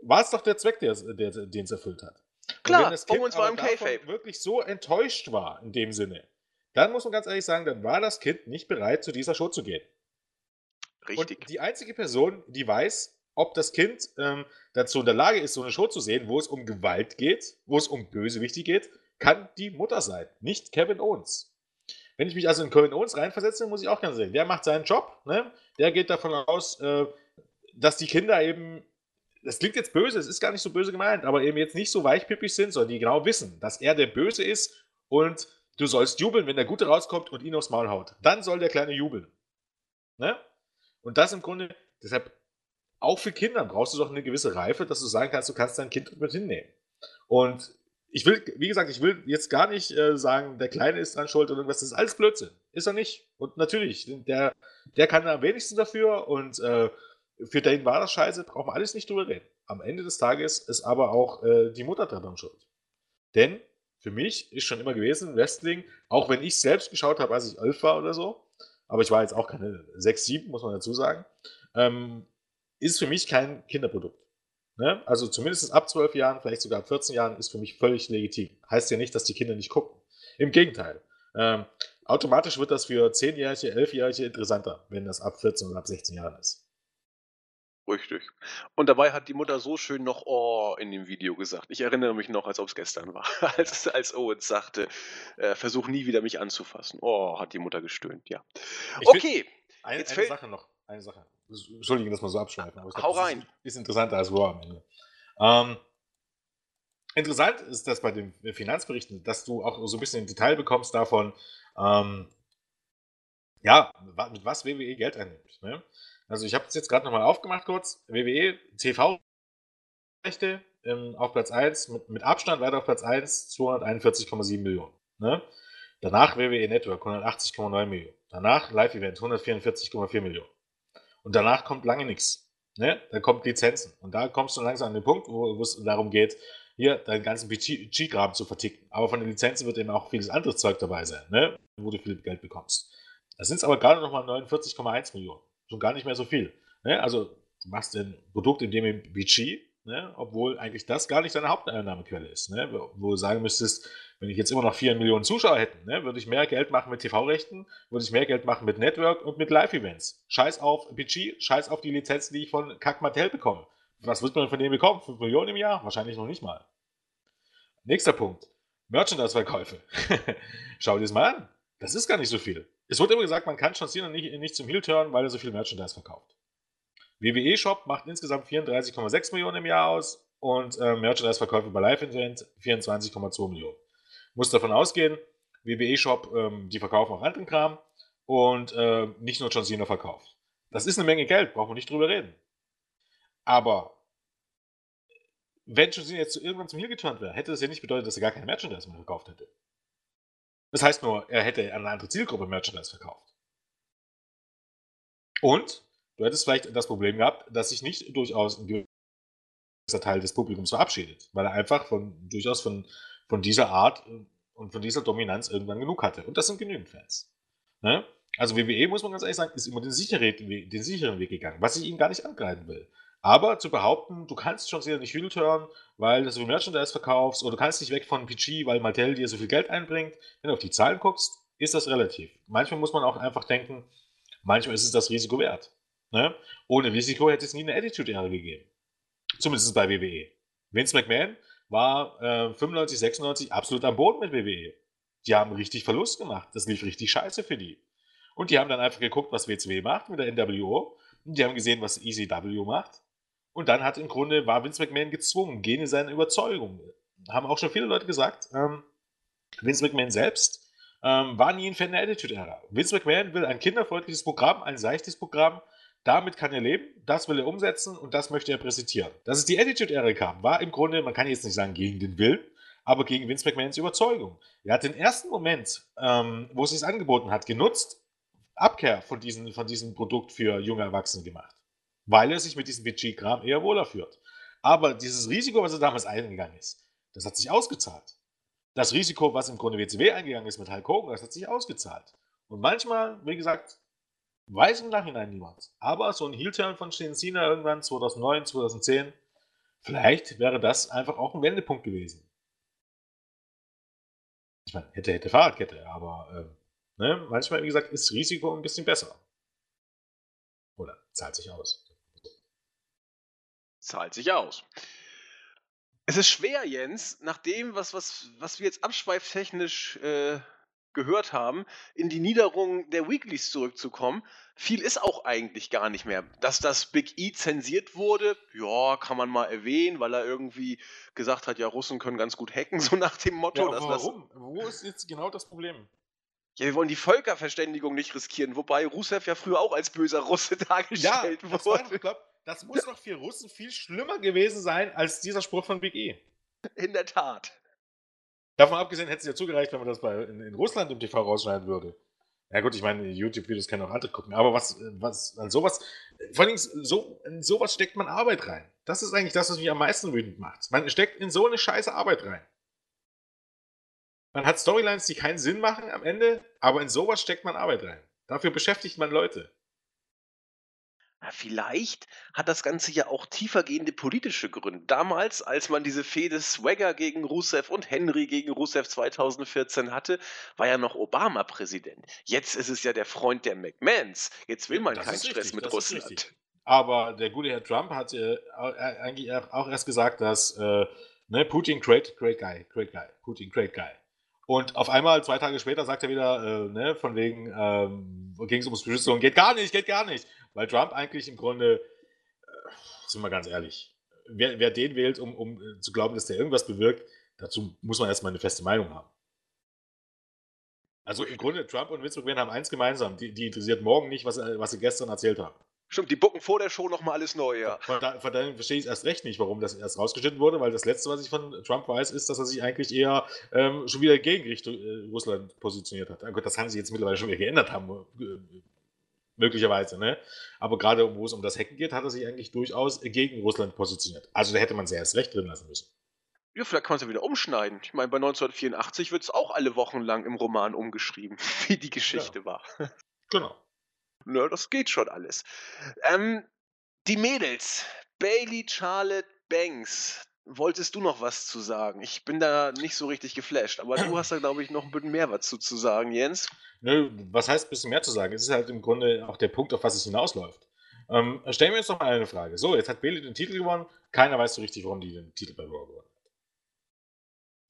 war es doch der Zweck, der, der, den es erfüllt hat. Klar, wenn das kind Owens war im K-Fape. wirklich so enttäuscht war in dem Sinne, dann muss man ganz ehrlich sagen, dann war das Kind nicht bereit, zu dieser Show zu gehen. Richtig. Und die einzige Person, die weiß, ob das Kind ähm, dazu in der Lage ist, so eine Show zu sehen, wo es um Gewalt geht, wo es um Bösewichte geht, kann die Mutter sein, nicht Kevin Owens. Wenn ich mich also in Kevin Owens reinversetze, muss ich auch ganz sehen, der macht seinen Job, ne? der geht davon aus, äh, dass die Kinder eben das klingt jetzt böse, es ist gar nicht so böse gemeint, aber eben jetzt nicht so weichpippig sind, sondern die genau wissen, dass er der Böse ist und du sollst jubeln, wenn der Gute rauskommt und ihn aufs Maul haut. Dann soll der Kleine jubeln. Ne? Und das im Grunde, deshalb, auch für Kinder brauchst du doch eine gewisse Reife, dass du sagen kannst, du kannst dein Kind mit hinnehmen. Und ich will, wie gesagt, ich will jetzt gar nicht äh, sagen, der Kleine ist dran schuld oder irgendwas, das ist alles Blödsinn. Ist er nicht. Und natürlich, der, der kann am wenigsten dafür und äh, für den war das scheiße, brauchen wir alles nicht drüber reden. Am Ende des Tages ist aber auch äh, die Mutter daran schuld. Denn für mich ist schon immer gewesen, Wrestling, auch wenn ich selbst geschaut habe, als ich elf war oder so, aber ich war jetzt auch keine sechs, sieben, muss man dazu sagen, ähm, ist für mich kein Kinderprodukt. Ne? Also zumindest ab zwölf Jahren, vielleicht sogar ab 14 Jahren, ist für mich völlig legitim. Heißt ja nicht, dass die Kinder nicht gucken. Im Gegenteil. Ähm, automatisch wird das für 10-Jährige, 11-Jährige interessanter, wenn das ab 14 oder ab 16 Jahren ist. Richtig. Und dabei hat die Mutter so schön noch „Oh“ in dem Video gesagt. Ich erinnere mich noch, als ob es gestern war, als als Owens sagte, äh: „Versuch nie wieder mich anzufassen.“ Oh, hat die Mutter gestöhnt, ja. Ich Okay, Eine, jetzt eine Sache noch, eine Sache. Entschuldigen, dass wir so abschweifen, aber ich Hau rein. ist interessanter als Raw am Ende. Ähm, interessant ist das bei den Finanzberichten, dass du auch so ein bisschen ein Detail bekommst davon, ähm ja, mit was WWE Geld einnimmt, ne? Also ich habe es jetzt gerade nochmal aufgemacht kurz. WWE TV-Rechte ähm, auf Platz 1, mit, mit Abstand weiter auf Platz 1, 241,7 Millionen. Ne? Danach WWE Network 180,9 Millionen. Danach Live-Event 144,4 Millionen. Und danach kommt lange nichts. Ne? Da kommt Lizenzen. Und da kommst du langsam an den Punkt, wo es darum geht, hier deinen ganzen G-Graben zu verticken. Aber von den Lizenzen wird eben auch vieles anderes Zeug dabei sein, ne? wo du viel Geld bekommst. Das sind aber gerade nochmal 49,1 Millionen. Schon gar nicht mehr so viel. Ne? Also du machst ein Produkt in dem BG, ne? obwohl eigentlich das gar nicht deine Haupteinnahmequelle ist. Ne? Wo du sagen müsstest, wenn ich jetzt immer noch 4 Millionen Zuschauer hätte, ne, würde ich mehr Geld machen mit TV-Rechten, würde ich mehr Geld machen mit Network und mit Live-Events. Scheiß auf BG, scheiß auf die Lizenzen, die ich von Kack Mattel bekomme. Was wird man von denen bekommen? 5 Millionen im Jahr? Wahrscheinlich noch nicht mal. Nächster Punkt. Merchandise-Verkäufe. Schau dir das mal an. Das ist gar nicht so viel. Es wird immer gesagt, man kann John Cena nicht, nicht zum Heel turn, weil er so viel Merchandise verkauft. WWE Shop macht insgesamt 34,6 Millionen im Jahr aus und äh, Merchandise-Verkäufe bei Live-Event 24,2 Millionen. Muss davon ausgehen, WWE Shop, ähm, die verkaufen auch anderen Kram und äh, nicht nur John Cena verkauft. Das ist eine Menge Geld, brauchen wir nicht drüber reden. Aber wenn John Cena jetzt irgendwann zum Heel geturnt wäre, hätte das ja nicht bedeutet, dass er gar keine Merchandise mehr verkauft hätte. Das heißt nur, er hätte an eine andere Zielgruppe Merchandise verkauft. Und du hättest vielleicht das Problem gehabt, dass sich nicht durchaus ein gewisser Teil des Publikums verabschiedet, weil er einfach von, durchaus von, von dieser Art und von dieser Dominanz irgendwann genug hatte. Und das sind genügend Fans. Ne? Also WWE, muss man ganz ehrlich sagen, ist immer den sicheren, den sicheren Weg gegangen, was ich ihnen gar nicht angreifen will. Aber zu behaupten, du kannst schon sehr nicht viel turn, weil du so viel Merchandise verkaufst, oder du kannst nicht weg von PG, weil Mattel dir so viel Geld einbringt, wenn du auf die Zahlen guckst, ist das relativ. Manchmal muss man auch einfach denken, manchmal ist es das Risiko wert. Ne? Ohne Risiko hätte es nie eine Attitude-Ära gegeben. Zumindest bei WWE. Vince McMahon war äh, 95, 96 absolut am Boden mit WWE. Die haben richtig Verlust gemacht. Das lief richtig scheiße für die. Und die haben dann einfach geguckt, was WCW macht mit der NWO. Und die haben gesehen, was ECW macht. Und dann hat im Grunde, war Vince McMahon gezwungen, gehen in seine Überzeugung. Haben auch schon viele Leute gesagt, ähm, Vince McMahon selbst ähm, war nie ein Fan der Attitude-Ära. Vince McMahon will ein kinderfreundliches Programm, ein seichtes Programm. Damit kann er leben, das will er umsetzen und das möchte er präsentieren. Dass es die Attitude-Ära kam, war im Grunde, man kann jetzt nicht sagen gegen den Willen, aber gegen Vince McMahons Überzeugung. Er hat den ersten Moment, ähm, wo es sich angeboten hat, genutzt, Abkehr von, diesen, von diesem Produkt für junge Erwachsene gemacht weil er sich mit diesem Budgetkram eher wohler führt. Aber dieses Risiko, was er damals eingegangen ist, das hat sich ausgezahlt. Das Risiko, was im Grunde WCW eingegangen ist mit Hulk Hogan, das hat sich ausgezahlt. Und manchmal, wie gesagt, weiß im Nachhinein niemand. Aber so ein Heel-Turn von Cena irgendwann 2009, 2010, vielleicht wäre das einfach auch ein Wendepunkt gewesen. Ich meine, hätte, hätte Fahrradkette, aber ähm, ne, manchmal, wie gesagt, ist Risiko ein bisschen besser. Oder zahlt sich aus zahlt sich aus. Es ist schwer, Jens, nach dem, was, was, was wir jetzt abschweiftechnisch äh, gehört haben, in die Niederung der Weeklies zurückzukommen. Viel ist auch eigentlich gar nicht mehr. Dass das Big E zensiert wurde, ja, kann man mal erwähnen, weil er irgendwie gesagt hat, ja, Russen können ganz gut hacken, so nach dem Motto. Ja, warum? Wo ist jetzt genau das Problem? Ja, wir wollen die Völkerverständigung nicht riskieren, wobei Rusev ja früher auch als böser Russe dargestellt ja, wurde. Ich glaube, das muss doch für Russen viel schlimmer gewesen sein als dieser Spruch von Big E. In der Tat. Davon abgesehen hätte es ja zugereicht, wenn man das bei, in, in Russland im TV rausschneiden würde. Ja gut, ich meine, YouTube-Videos können auch andere gucken, aber was, was, an sowas, vor allem so, in sowas steckt man Arbeit rein. Das ist eigentlich das, was mich am meisten wütend macht. Man steckt in so eine scheiße Arbeit rein. Man hat Storylines, die keinen Sinn machen am Ende, aber in sowas steckt man Arbeit rein. Dafür beschäftigt man Leute. Na, vielleicht hat das Ganze ja auch tiefergehende politische Gründe. Damals, als man diese Fehde Swagger gegen Rusev und Henry gegen Rusev 2014 hatte, war ja noch Obama Präsident. Jetzt ist es ja der Freund der McMahons. Jetzt will man das keinen Stress richtig, mit Russland. Aber der gute Herr Trump hat äh, eigentlich auch erst gesagt, dass äh, ne, Putin great, great guy, great guy, Putin great guy. Und auf einmal, zwei Tage später, sagt er wieder, äh, ne, von wegen, ähm, ging es ums Beschützung, geht gar nicht, geht gar nicht. Weil Trump eigentlich im Grunde, äh, sind wir ganz ehrlich, wer, wer den wählt, um, um äh, zu glauben, dass der irgendwas bewirkt, dazu muss man erstmal eine feste Meinung haben. Also im Grunde, Trump und Vince McMahon haben eins gemeinsam, die, die interessiert morgen nicht, was, was sie gestern erzählt haben. Stimmt, die bucken vor der Show nochmal alles neu, ja. Von, da, von daher verstehe ich erst recht nicht, warum das erst rausgeschnitten wurde, weil das Letzte, was ich von Trump weiß, ist, dass er sich eigentlich eher ähm, schon wieder gegen Richtung äh, Russland positioniert hat. Gut, das haben sie jetzt mittlerweile schon wieder geändert haben, äh, möglicherweise, ne? Aber gerade wo es um das Hacken geht, hat er sich eigentlich durchaus gegen Russland positioniert. Also da hätte man sehr erst recht drin lassen müssen. Ja, vielleicht kann man es ja wieder umschneiden. Ich meine, bei 1984 wird es auch alle Wochen lang im Roman umgeschrieben, wie die Geschichte ja. war. Genau. Na, das geht schon alles. Ähm, die Mädels. Bailey Charlotte Banks. Wolltest du noch was zu sagen? Ich bin da nicht so richtig geflasht, aber du hast da, glaube ich, noch ein bisschen mehr was zu, sagen, Jens. Nö, was heißt ein bisschen mehr zu sagen? Es ist halt im Grunde auch der Punkt, auf was es hinausläuft. Ähm, stellen wir uns noch mal eine Frage. So, jetzt hat Bailey den Titel gewonnen. Keiner weiß so richtig, warum die den Titel bei Raw gewonnen hat.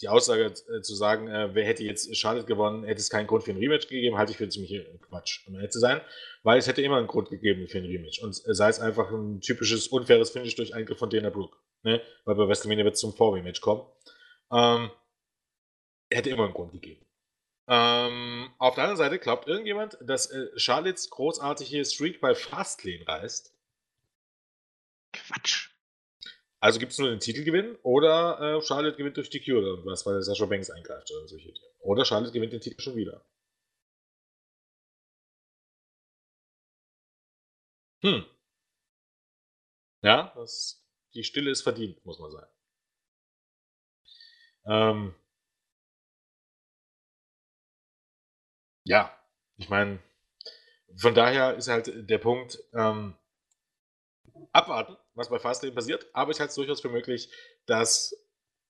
Die Aussage äh, zu sagen, äh, wer hätte jetzt Charlotte gewonnen, hätte es keinen Grund für ein Rematch gegeben, halte ich für ziemlich äh, Quatsch, um ehrlich zu sein, weil es hätte immer einen Grund gegeben für ein Rematch. Und äh, sei es einfach ein typisches unfaires Finish durch Eingriff von Dana Brooke. Ne? Weil bei WrestleMania wird es zum Vorrematch kommen. Ähm, hätte immer einen Grund gegeben. Ähm, auf der anderen Seite glaubt irgendjemand, dass äh, Charlottes großartige Streak bei Fastlane reißt. Quatsch. Also gibt es nur den Titelgewinn oder äh, Charlotte gewinnt durch die Cure oder was, weil Sascha Banks eingreift oder solche Dinge. Oder Charlotte gewinnt den Titel schon wieder. Hm. Ja, das, die Stille ist verdient, muss man sagen. Ähm, ja, ich meine, von daher ist halt der Punkt, ähm, abwarten, was bei Fastlane passiert, aber ich halte es durchaus für möglich, dass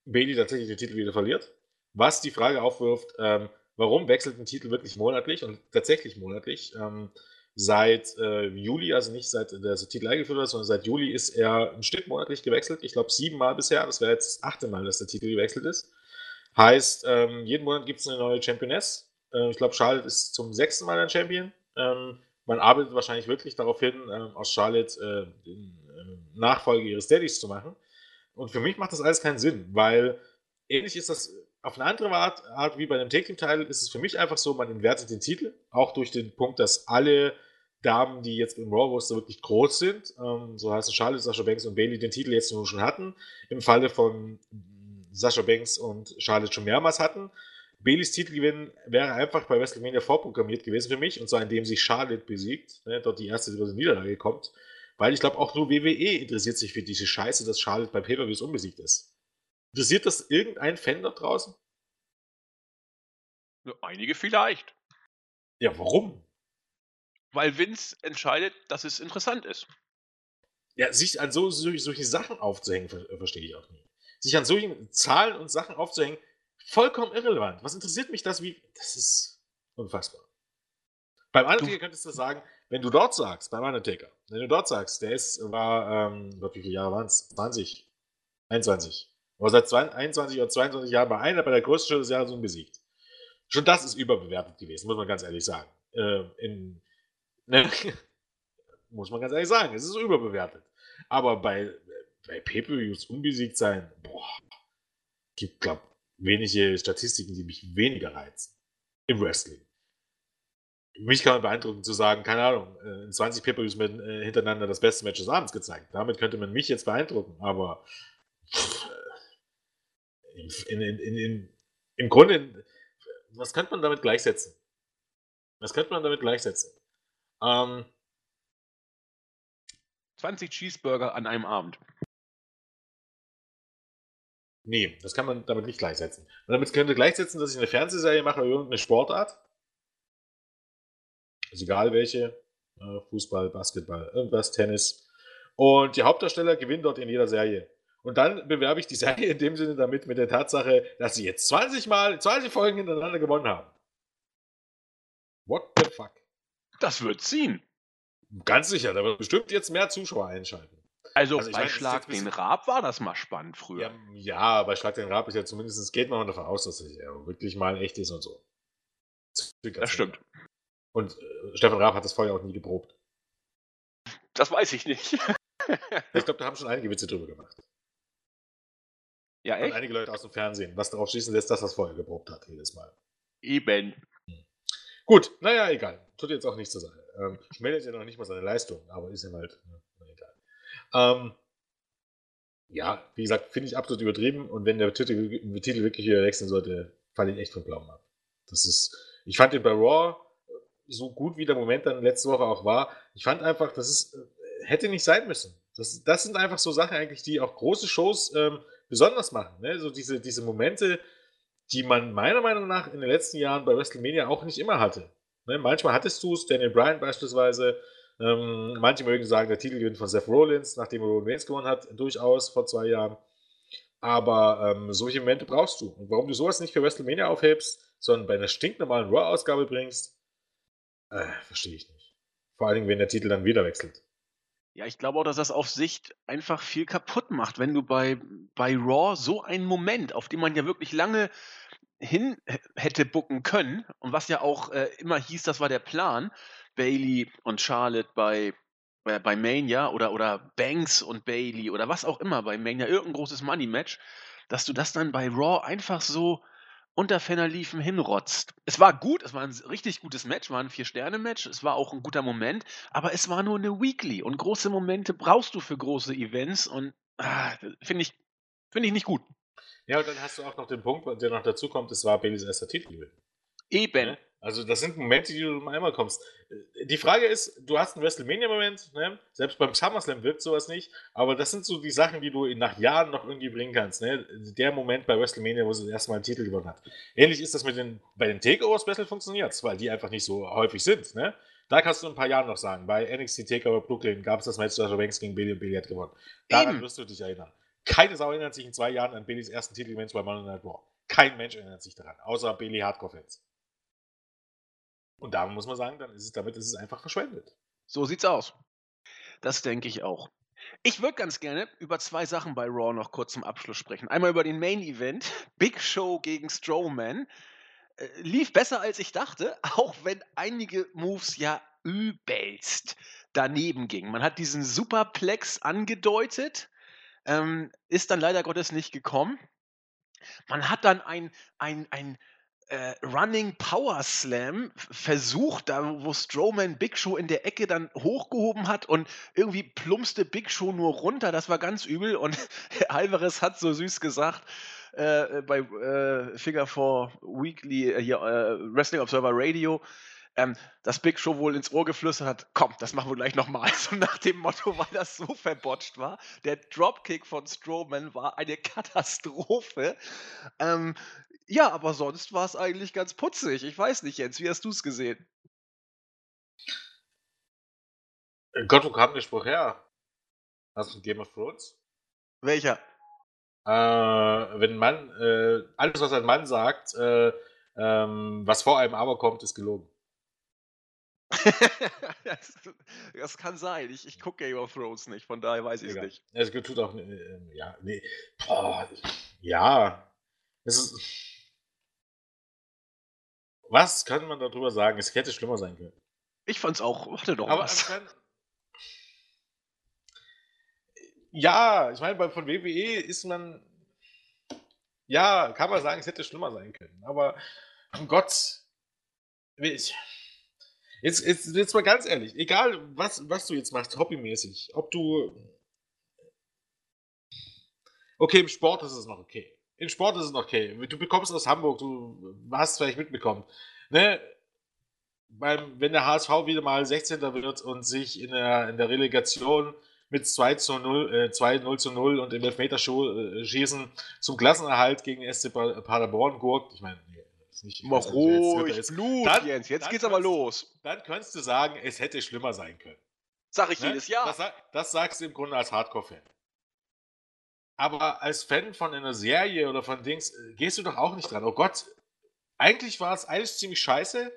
Bailey tatsächlich den Titel wieder verliert. Was die Frage aufwirft, ähm, warum wechselt ein Titel wirklich monatlich und tatsächlich monatlich? Ähm, seit äh, Juli, also nicht seit der Titel eingeführt wird, sondern seit Juli ist er ein Stück monatlich gewechselt. Ich glaube siebenmal bisher. Das wäre jetzt das achte Mal, dass der Titel gewechselt ist. Heißt, ähm, jeden Monat gibt es eine neue Championess. Äh, ich glaube, Charlotte ist zum sechsten Mal ein Champion. Ähm, man arbeitet wahrscheinlich wirklich darauf hin, äh, aus Charlotte äh, den äh, Nachfolge ihres Daddys zu machen. Und für mich macht das alles keinen Sinn, weil ähnlich ist das auf eine andere Art, Art wie bei einem Take-Team-Title, ist es für mich einfach so, man entwertet den Titel, auch durch den Punkt, dass alle Damen, die jetzt im Raw-Roster wirklich groß sind, ähm, so heißen Charlotte, Sascha Banks und Bailey, den Titel jetzt nur schon hatten, im Falle von Sascha Banks und Charlotte schon mehrmals hatten, Baileys Titelgewinn wäre einfach bei WrestleMania vorprogrammiert gewesen für mich, und zwar indem sich Charlotte besiegt, ne, dort die erste große Niederlage kommt, weil ich glaube, auch nur WWE interessiert sich für diese Scheiße, dass Charlotte bei Pay-Per-Views unbesiegt ist. Interessiert das irgendein Fan da draußen? Einige vielleicht. Ja, warum? Weil Vince entscheidet, dass es interessant ist. Ja, sich an so, so solche Sachen aufzuhängen, verstehe ich auch nicht. Sich an solchen Zahlen und Sachen aufzuhängen, vollkommen irrelevant. Was interessiert mich das? Wie, das ist unfassbar. Beim Undertaker könntest du sagen, wenn du dort sagst, beim Undertaker, wenn du dort sagst, der ist, war, ähm, wie viele Jahre waren es? 20, 21. Aber seit 21 oder 22 Jahren bei einer, bei der größten Show des Jahres unbesiegt. Schon das ist überbewertet gewesen, muss man ganz ehrlich sagen. Äh, in, ne, muss man ganz ehrlich sagen, es ist überbewertet. Aber bei, bei Pay-Per-Views unbesiegt sein, boah, gibt, glaub, wenige Statistiken, die mich weniger reizen im Wrestling. Mich kann man beeindrucken zu sagen, keine Ahnung, äh, in 20 Pay-Per-Views äh, hintereinander das beste Match des Abends gezeigt. Damit könnte man mich jetzt beeindrucken, aber in, in, in, im Grunde, was könnte man damit gleichsetzen? Was könnte man damit gleichsetzen? Ähm, 20 Cheeseburger an einem Abend. Nee, das kann man damit nicht gleichsetzen. Und damit könnte gleichsetzen, dass ich eine Fernsehserie mache über irgendeine Sportart. Ist egal welche. Fußball, Basketball, irgendwas, Tennis. Und die Hauptdarsteller gewinnen dort in jeder Serie. Und dann bewerbe ich die Serie in dem Sinne damit mit der Tatsache, dass sie jetzt 20 Mal, 20 Folgen hintereinander gewonnen haben. What the fuck? Das wird ziehen. Ganz sicher, da wird bestimmt jetzt mehr Zuschauer einschalten. Also, also bei meine, Schlag den Rab war das mal spannend früher. Ja, ja, bei Schlag den Rab ist ja zumindest, geht man davon aus, dass es ja wirklich mal echt ist und so. Das, das stimmt. Und äh, Stefan Raab hat das vorher auch nie geprobt. Das weiß ich nicht. ich glaube, da haben schon einige Witze drüber gemacht. Ja, echt? Und einige Leute aus dem Fernsehen, was darauf schließen lässt, dass das vorher geprobt hat, jedes Mal. Eben. Gut, naja, egal. Tut jetzt auch nichts zur Sache. Ähm, meldet ja noch nicht mal seine Leistung, aber ist ihm halt. Ne? Ähm, ja, wie gesagt, finde ich absolut übertrieben. Und wenn der Titel, Titel wirklich wieder wechseln sollte, falle ich echt vom Glauben ab. Das ist, ich fand den bei Raw so gut, wie der Moment dann letzte Woche auch war. Ich fand einfach, das ist, hätte nicht sein müssen. Das, das sind einfach so Sachen eigentlich, die auch große Shows ähm, besonders machen. Ne? So diese, diese Momente, die man meiner Meinung nach in den letzten Jahren bei WrestleMania auch nicht immer hatte. Ne? Manchmal hattest du es, Daniel Bryan beispielsweise. Ähm, manche mögen sagen, der Titelgewinn von Seth Rollins, nachdem er Reigns gewonnen hat, durchaus vor zwei Jahren. Aber ähm, solche Momente brauchst du. Und warum du sowas nicht für WrestleMania aufhebst, sondern bei einer stinknormalen Raw-Ausgabe bringst, äh, verstehe ich nicht. Vor allen Dingen, wenn der Titel dann wieder wechselt. Ja, ich glaube auch, dass das auf Sicht einfach viel kaputt macht, wenn du bei, bei Raw so einen Moment, auf den man ja wirklich lange hin hätte bucken können und was ja auch äh, immer hieß, das war der Plan, Bailey und Charlotte bei, äh, bei Mania oder, oder Banks und Bailey oder was auch immer bei Mania, irgendein großes Money-Match, dass du das dann bei Raw einfach so unter Fenner liefen hinrotzt. Es war gut, es war ein richtig gutes Match, war ein Vier-Sterne-Match, es war auch ein guter Moment, aber es war nur eine Weekly und große Momente brauchst du für große Events und ah, finde ich, find ich nicht gut. Ja, und dann hast du auch noch den Punkt, der noch dazu kommt, es war Baileys erster Titel. Eben. Ja? Also das sind Momente, die du einmal kommst. Die Frage ist, du hast einen WrestleMania-Moment, ne? selbst beim SummerSlam wirkt sowas nicht, aber das sind so die Sachen, die du nach Jahren noch irgendwie bringen kannst. Ne? Der Moment bei WrestleMania, wo sie das erste Mal einen Titel gewonnen hat. Ähnlich ist das mit den, bei den Takeovers besser funktioniert, weil die einfach nicht so häufig sind. Ne? Da kannst du in ein paar Jahren noch sagen, bei NXT Takeover Brooklyn gab es das Match, Sasha Banks gegen Bailey und Bailey hat gewonnen. Daran Eben. wirst du dich erinnern. Keine Sau erinnert sich in zwei Jahren an Baileys ersten Titelmatch bei Monday Night Raw. Kein Mensch erinnert sich daran, außer Bailey Hardcore-Fans. Und da muss man sagen, dann ist es, damit ist es einfach verschwendet. So sieht's aus. Das denke ich auch. Ich würde ganz gerne über zwei Sachen bei Raw noch kurz zum Abschluss sprechen. Einmal über den Main Event, Big Show gegen Strowman. Äh, lief besser als ich dachte, auch wenn einige Moves ja übelst daneben gingen. Man hat diesen Superplex angedeutet, ähm, ist dann leider Gottes nicht gekommen. Man hat dann ein, ein, ein äh, Running Power Slam versucht, da wo Strowman Big Show in der Ecke dann hochgehoben hat und irgendwie plumpste Big Show nur runter. Das war ganz übel und Alvarez hat so süß gesagt, äh, bei äh, Figure 4 Weekly, äh, hier, äh, Wrestling Observer Radio, ähm, dass Big Show wohl ins Ohr geflüstert hat, komm, das machen wir gleich nochmal. So nach dem Motto, weil das so verbotscht war. Der Dropkick von Strowman war eine Katastrophe. Ähm, ja, aber sonst war es eigentlich ganz putzig. Ich weiß nicht, Jens, wie hast du es gesehen? Äh, Gott, wo kam der Spruch her? Hast du Game of Thrones? Welcher? Äh, wenn man, äh, alles, was ein Mann sagt, äh, ähm, was vor einem aber kommt, ist gelogen. das, das, kann sein. Ich, ich gucke Game of Thrones nicht, von daher weiß ich es nicht. Es tut auch, äh, ja, nee. Boah, ja. Es ist, was kann man darüber sagen? Es hätte schlimmer sein können. Ich fand's auch. Warte doch Aber was. Ja, ich meine, von WWE ist man. Ja, kann man sagen, es hätte schlimmer sein können. Aber, um Gott. Jetzt, jetzt, jetzt mal ganz ehrlich, egal was, was du jetzt machst, hobbymäßig, ob du. Okay, im Sport ist es noch okay in Sport ist es okay. Du bekommst aus Hamburg, du hast vielleicht mitbekommen. Ne? Beim, wenn der HSV wieder mal 16. wird und sich in der, in der Relegation mit 2 zu 0, äh, 2 0 zu 0 und im Elfmeterschießen äh, zum Klassenerhalt gegen SC Paderborn gurkt. Ich meine, ist nicht. Mach ruhig, jetzt, Blut, dann, Jens. Jetzt geht's aber los. Dann könntest du sagen, es hätte schlimmer sein können. Sag ich ne? jedes Jahr. Das, das sagst du im Grunde als Hardcore-Fan. Aber als Fan von einer Serie oder von Dings äh, gehst du doch auch nicht dran. Oh Gott, eigentlich war es alles ziemlich scheiße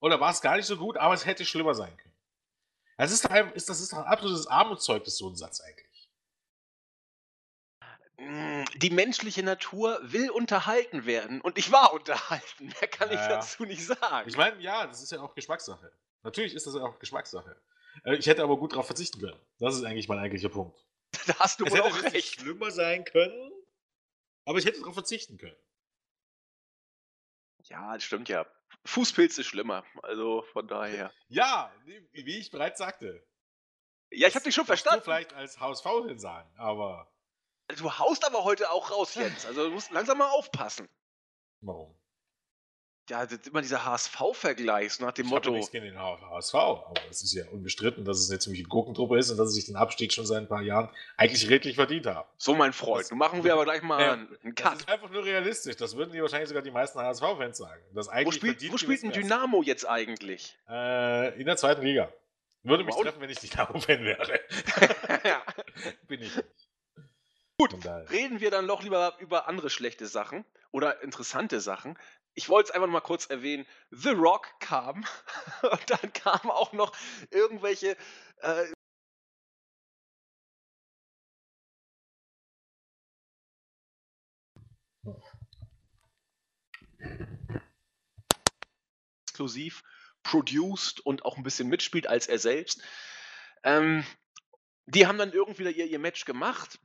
oder war es gar nicht so gut, aber es hätte schlimmer sein können. Das ist doch ein, ist, das ist doch ein absolutes Armutszeugnis, so ein Satz eigentlich. Hm, die menschliche Natur will unterhalten werden und ich war unterhalten. Mehr kann ich dazu nicht sagen. Ich meine, ja, das ist ja auch Geschmackssache. Natürlich ist das ja auch Geschmackssache. Äh, ich hätte aber gut darauf verzichten können. Das ist eigentlich mein eigentlicher Punkt. Da hast du es wohl hätte auch recht. schlimmer sein können, aber ich hätte darauf verzichten können. Ja, das stimmt ja. Fußpilz ist schlimmer, also von daher. Ja, wie ich bereits sagte. Ja, ich habe dich schon verstanden. Du vielleicht als HSV hin sagen, aber. Du haust aber heute auch raus, Jens. Also du musst langsam mal aufpassen. Warum? Ja, das ist immer dieser HSV-Vergleich, nach dem Ich Motto. habe nichts gegen den HSV, aber es ist ja unbestritten, dass es eine ziemliche Gurkentruppe ist und dass sie sich den Abstieg schon seit ein paar Jahren eigentlich redlich verdient haben. So, mein Freund, Das- nun machen wir aber gleich mal Ja, einen einen Das Cut. ist einfach nur realistisch. Das würden die wahrscheinlich sogar die meisten HSV-Fans sagen. Das Wo spielt, wo spielt ein. Dynamo jetzt eigentlich? Äh, in der zweiten Liga. Würde mich treffen, wenn ich Dynamo-Fan wäre. ja. Bin ich nicht. Gut. Reden wir dann doch lieber über andere schlechte Sachen oder interessante Sachen. Ich wollte es einfach mal kurz erwähnen. The Rock kam und dann kamen auch noch irgendwelche äh, exklusiv produced und auch ein bisschen mitspielt als er selbst. Ähm, die haben dann irgendwie ihr, ihr Match gemacht.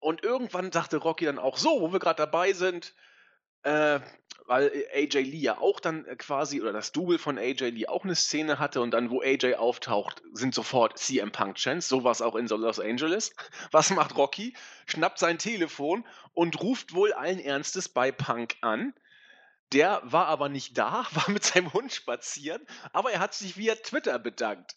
Und irgendwann sagte Rocky dann auch so, wo wir gerade dabei sind, äh, weil AJ Lee ja auch dann äh, quasi, oder das Double von AJ Lee auch eine Szene hatte und dann, wo AJ auftaucht, sind sofort CM Punk Chants. So war es auch in Los Angeles. Was macht Rocky? Schnappt sein Telefon und ruft wohl allen Ernstes bei Punk an. Der war aber nicht da, war mit seinem Hund spazieren, aber er hat sich via Twitter bedankt.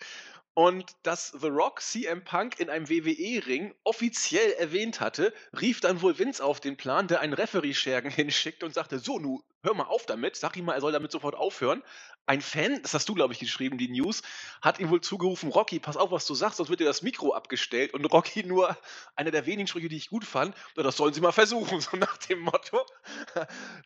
Und dass The Rock CM Punk in einem WWE-Ring offiziell erwähnt hatte, rief dann wohl Vince auf den Plan, der einen Referee-Schergen hinschickt und sagte: So, nu, hör mal auf damit, sag ihm mal, er soll damit sofort aufhören. Ein Fan, das hast du, glaube ich, geschrieben, die News, hat ihm wohl zugerufen: Rocky, pass auf, was du sagst, sonst wird dir das Mikro abgestellt. Und Rocky nur einer der wenigen Sprüche, die ich gut fand, "Na, das sollen sie mal versuchen, so nach dem Motto.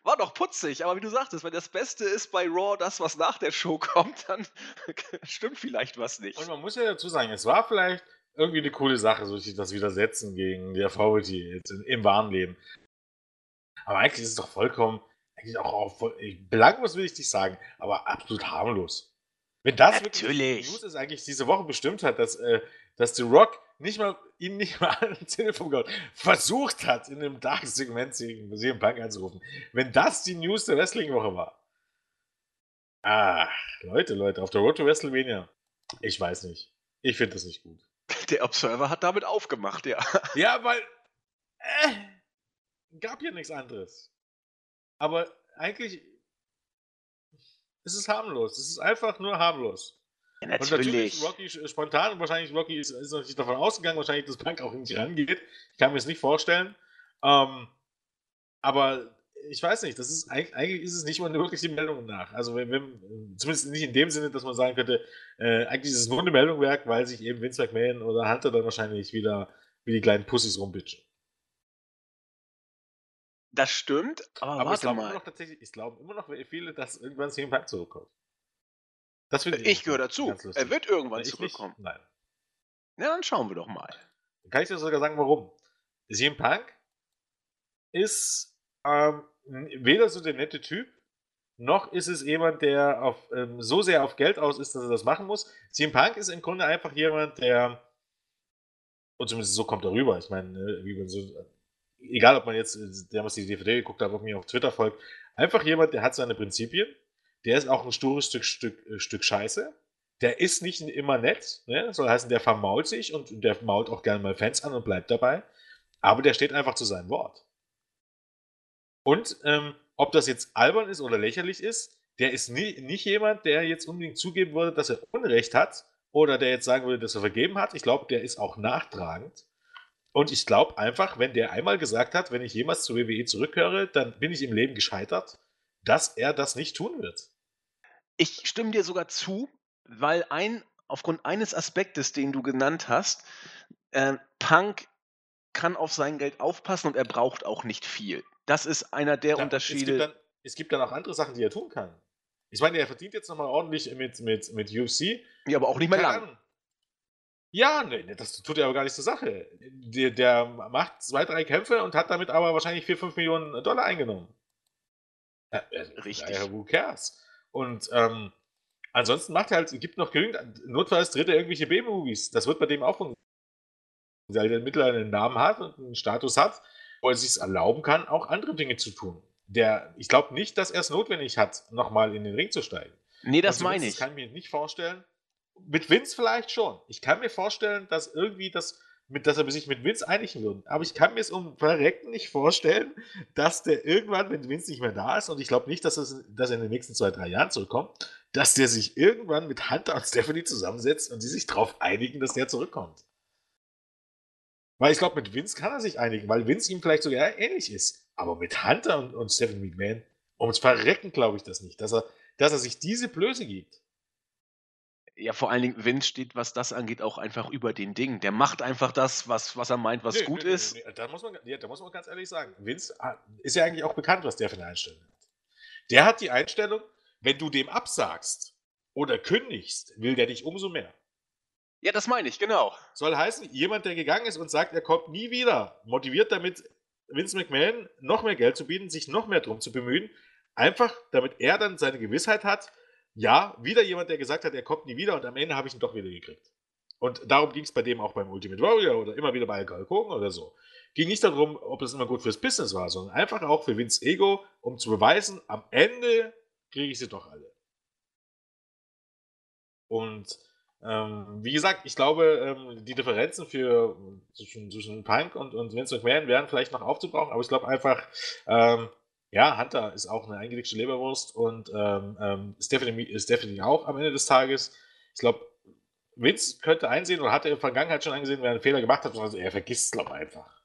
War doch putzig, aber wie du sagtest, wenn das Beste ist bei Raw das, was nach der Show kommt, dann stimmt vielleicht was nicht. Und man muss ja dazu sagen, es war vielleicht irgendwie eine coole Sache, so sich das Widersetzen gegen die Authority im wahren Leben. Aber eigentlich ist es doch vollkommen, eigentlich auch, ich- belanglos will ich nicht sagen, aber absolut harmlos. Wenn das wirklich Natürlich. die News ist eigentlich diese Woche bestimmt hat, dass, äh, dass The Rock nicht mal, ihn nicht mal an Telefon gehabt, versucht hat, in einem Dark-Segment CM Punk anzurufen. Wenn das die News der Wrestling-Woche war. Ah, Leute, Leute, auf der Road to WrestleMania. Ich weiß nicht. Ich finde das nicht gut. Der Observer hat damit aufgemacht, ja. Ja, weil. Äh, gab ja nichts anderes. Aber eigentlich. Es ist harmlos. Es ist einfach nur harmlos. Ja, Und natürlich ist Rocky spontan und wahrscheinlich Rocky ist, ist natürlich davon ausgegangen, wahrscheinlich, dass Punk auch nicht rangeht. Ich kann mir das nicht vorstellen. Ähm, aber ich weiß nicht, das ist eigentlich, ist es nicht mal wirklich die Meldung nach. Also wenn, wenn, zumindest nicht in dem Sinne, dass man sagen könnte, äh, eigentlich ist es nur eine Meldung wert, weil sich eben Vince McMahon oder Hunter dann wahrscheinlich wieder wie die kleinen Pussys rumbitchen. Das stimmt, aber, Aber ich warte glaube immer mal. noch tatsächlich, ich glaube immer noch viele, dass irgendwann CM Punk zurückkommt. Das finde Ich gehöre dazu. Er wird irgendwann Ich nicht. zurückkommen. Nein. Ja, dann schauen wir doch mal. Dann kann ich dir sogar sagen, warum. CM Punk ist ähm, weder so der nette Typ, noch ist es jemand, der auf, ähm, so sehr auf Geld aus ist, dass er das machen muss. CM Punk ist im Grunde einfach jemand, der, und zumindest so kommt er rüber, ich meine, ne, wie man so, egal ob man jetzt äh, damals die DVD geguckt hat, ob mir auf Twitter folgt, einfach jemand, der hat seine Prinzipien, der ist auch ein stures Stück, Stück, äh, Stück Scheiße, der ist nicht immer nett, ne? soll heißen, der vermault sich und der mault auch gerne mal Fans an und bleibt dabei, aber der steht einfach zu seinem Wort. Und ähm, ob das jetzt albern ist oder lächerlich ist, der ist nie, nicht jemand, der jetzt unbedingt zugeben würde, dass er Unrecht hat oder der jetzt sagen würde, dass er vergeben hat. Ich glaube, der ist auch nachtragend. Und ich glaube einfach, wenn der einmal gesagt hat, wenn ich jemals zur WWE zurückhöre, dann bin ich im Leben gescheitert, dass er das nicht tun wird. Ich stimme dir sogar zu, weil ein, aufgrund eines Aspektes, den du genannt hast, äh, Punk kann auf sein Geld aufpassen und er braucht auch nicht viel. Das ist einer der Ja, Es gibt, Unterschiede. dann, es gibt dann auch andere Sachen, die er tun kann. Ich meine, er verdient jetzt nochmal ordentlich mit, mit, mit UFC. Ja, aber auch nicht mehr lang. Ahnung. Ja, nee, nee, das tut er aber gar nicht zur Sache. Der, der macht zwei, drei Kämpfe und hat damit aber wahrscheinlich 4, 5 Millionen Dollar eingenommen. Ja, also, Richtig. daher, who cares? Und ähm, ansonsten macht er halt, gibt noch genügend, notfalls dreht er irgendwelche B-Movies. Das wird bei dem auch funktionieren. Weil er mittlerweile einen Namen hat und einen Status hat, wo er sich erlauben kann, auch andere Dinge zu tun. Der, ich glaube nicht, dass er es notwendig hat, nochmal in den Ring zu steigen. Nee, das Und meine zumindest ich. kann ich mir nicht vorstellen. Mit Vince vielleicht schon. Ich kann mir vorstellen, dass irgendwie das mit, dass er sich mit Vince einigen würde. Aber ich kann mir es um Verrecken nicht vorstellen, dass der irgendwann, wenn Vince nicht mehr da ist, und ich glaube nicht, dass, es, dass er in den nächsten zwei, drei Jahren zurückkommt, dass der sich irgendwann mit Hunter und Stephanie zusammensetzt und die sich darauf einigen, dass der zurückkommt. Weil ich glaube, mit Vince kann er sich einigen, weil Vince ihm vielleicht sogar ähnlich ist. Aber mit Hunter und, und Stephanie McMahon, ums Verrecken glaube ich das nicht, dass er, dass er sich diese Blöße gibt. Ja, vor allen Dingen, Vince steht, was das angeht, auch einfach über den Ding. Der macht einfach das, was, was er meint, was nee, gut nee, ist. Nee, da, muss man, ja, da muss man ganz ehrlich sagen, Vince ah, ist ja eigentlich auch bekannt, was der für eine Einstellung hat. Der hat die Einstellung, wenn du dem absagst oder kündigst, will der dich umso mehr. Ja, das meine ich, genau. Soll heißen, jemand, der gegangen ist und sagt, er kommt nie wieder, motiviert damit Vince McMahon noch mehr Geld zu bieten, sich noch mehr drum zu bemühen, einfach damit er dann seine Gewissheit hat, ja, wieder jemand, der gesagt hat, er kommt nie wieder und am Ende habe ich ihn doch wieder gekriegt. Und darum ging es bei dem auch beim Ultimate Warrior oder immer wieder bei Hulk oder so. Ging nicht darum, ob es immer gut fürs Business war, sondern einfach auch für Vince Ego, um zu beweisen, am Ende kriege ich sie doch alle. Und ähm, wie gesagt, ich glaube, ähm, die Differenzen für zwischen, zwischen Punk und, und Vince McMahon wären vielleicht noch aufzubrauchen, aber ich glaube einfach, ähm, ja, Hunter ist auch eine eingelegte Leberwurst und ähm, ähm, Stephanie ist definitiv auch am Ende des Tages. Ich glaube, Vince könnte einsehen oder hat er in der Vergangenheit schon eingesehen, wer einen Fehler gemacht hat, also er vergisst es, glaube ich, einfach.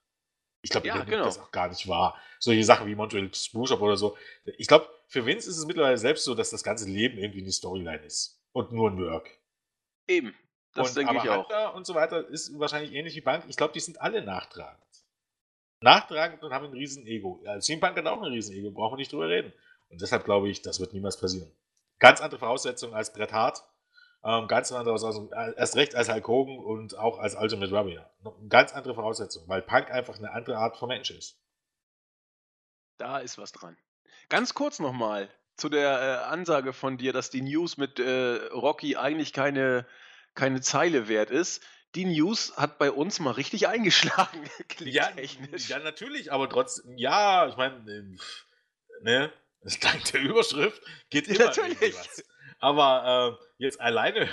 Ich glaube, ja, er genau. das auch gar nicht wahr. Solche Sachen wie Montreal Screwshop oder so. Ich glaube, für Vince ist es mittlerweile selbst so, dass das ganze Leben irgendwie eine Storyline ist. Und nur ein Work. Eben. Das denke ich auch. Hunter und so weiter ist wahrscheinlich ähnlich wie Bank. Ich glaube, die sind alle nachtragend nachtragend und haben ein riesen Ego. Ja, CM Punk hat auch ein riesen Ego, brauchen wir nicht drüber reden. Und deshalb glaube ich, das wird niemals passieren. Ganz andere Voraussetzungen als Bret Hart, ähm, ganz andere Voraussetzungen, äh, erst recht als Hulk Hogan und auch als Ultimate Warrior. Ganz andere Voraussetzungen, weil Punk einfach eine andere Art von Mensch ist. Da ist was dran. Ganz kurz nochmal zu der äh, Ansage von dir, dass die News mit äh, Rocky eigentlich keine, keine Zeile wert ist die News hat bei uns mal richtig eingeschlagen. ja, ja, natürlich, aber trotzdem, ja, ich meine, ähm, ne, dank der Überschrift geht immer natürlich. was. Aber äh, jetzt alleine,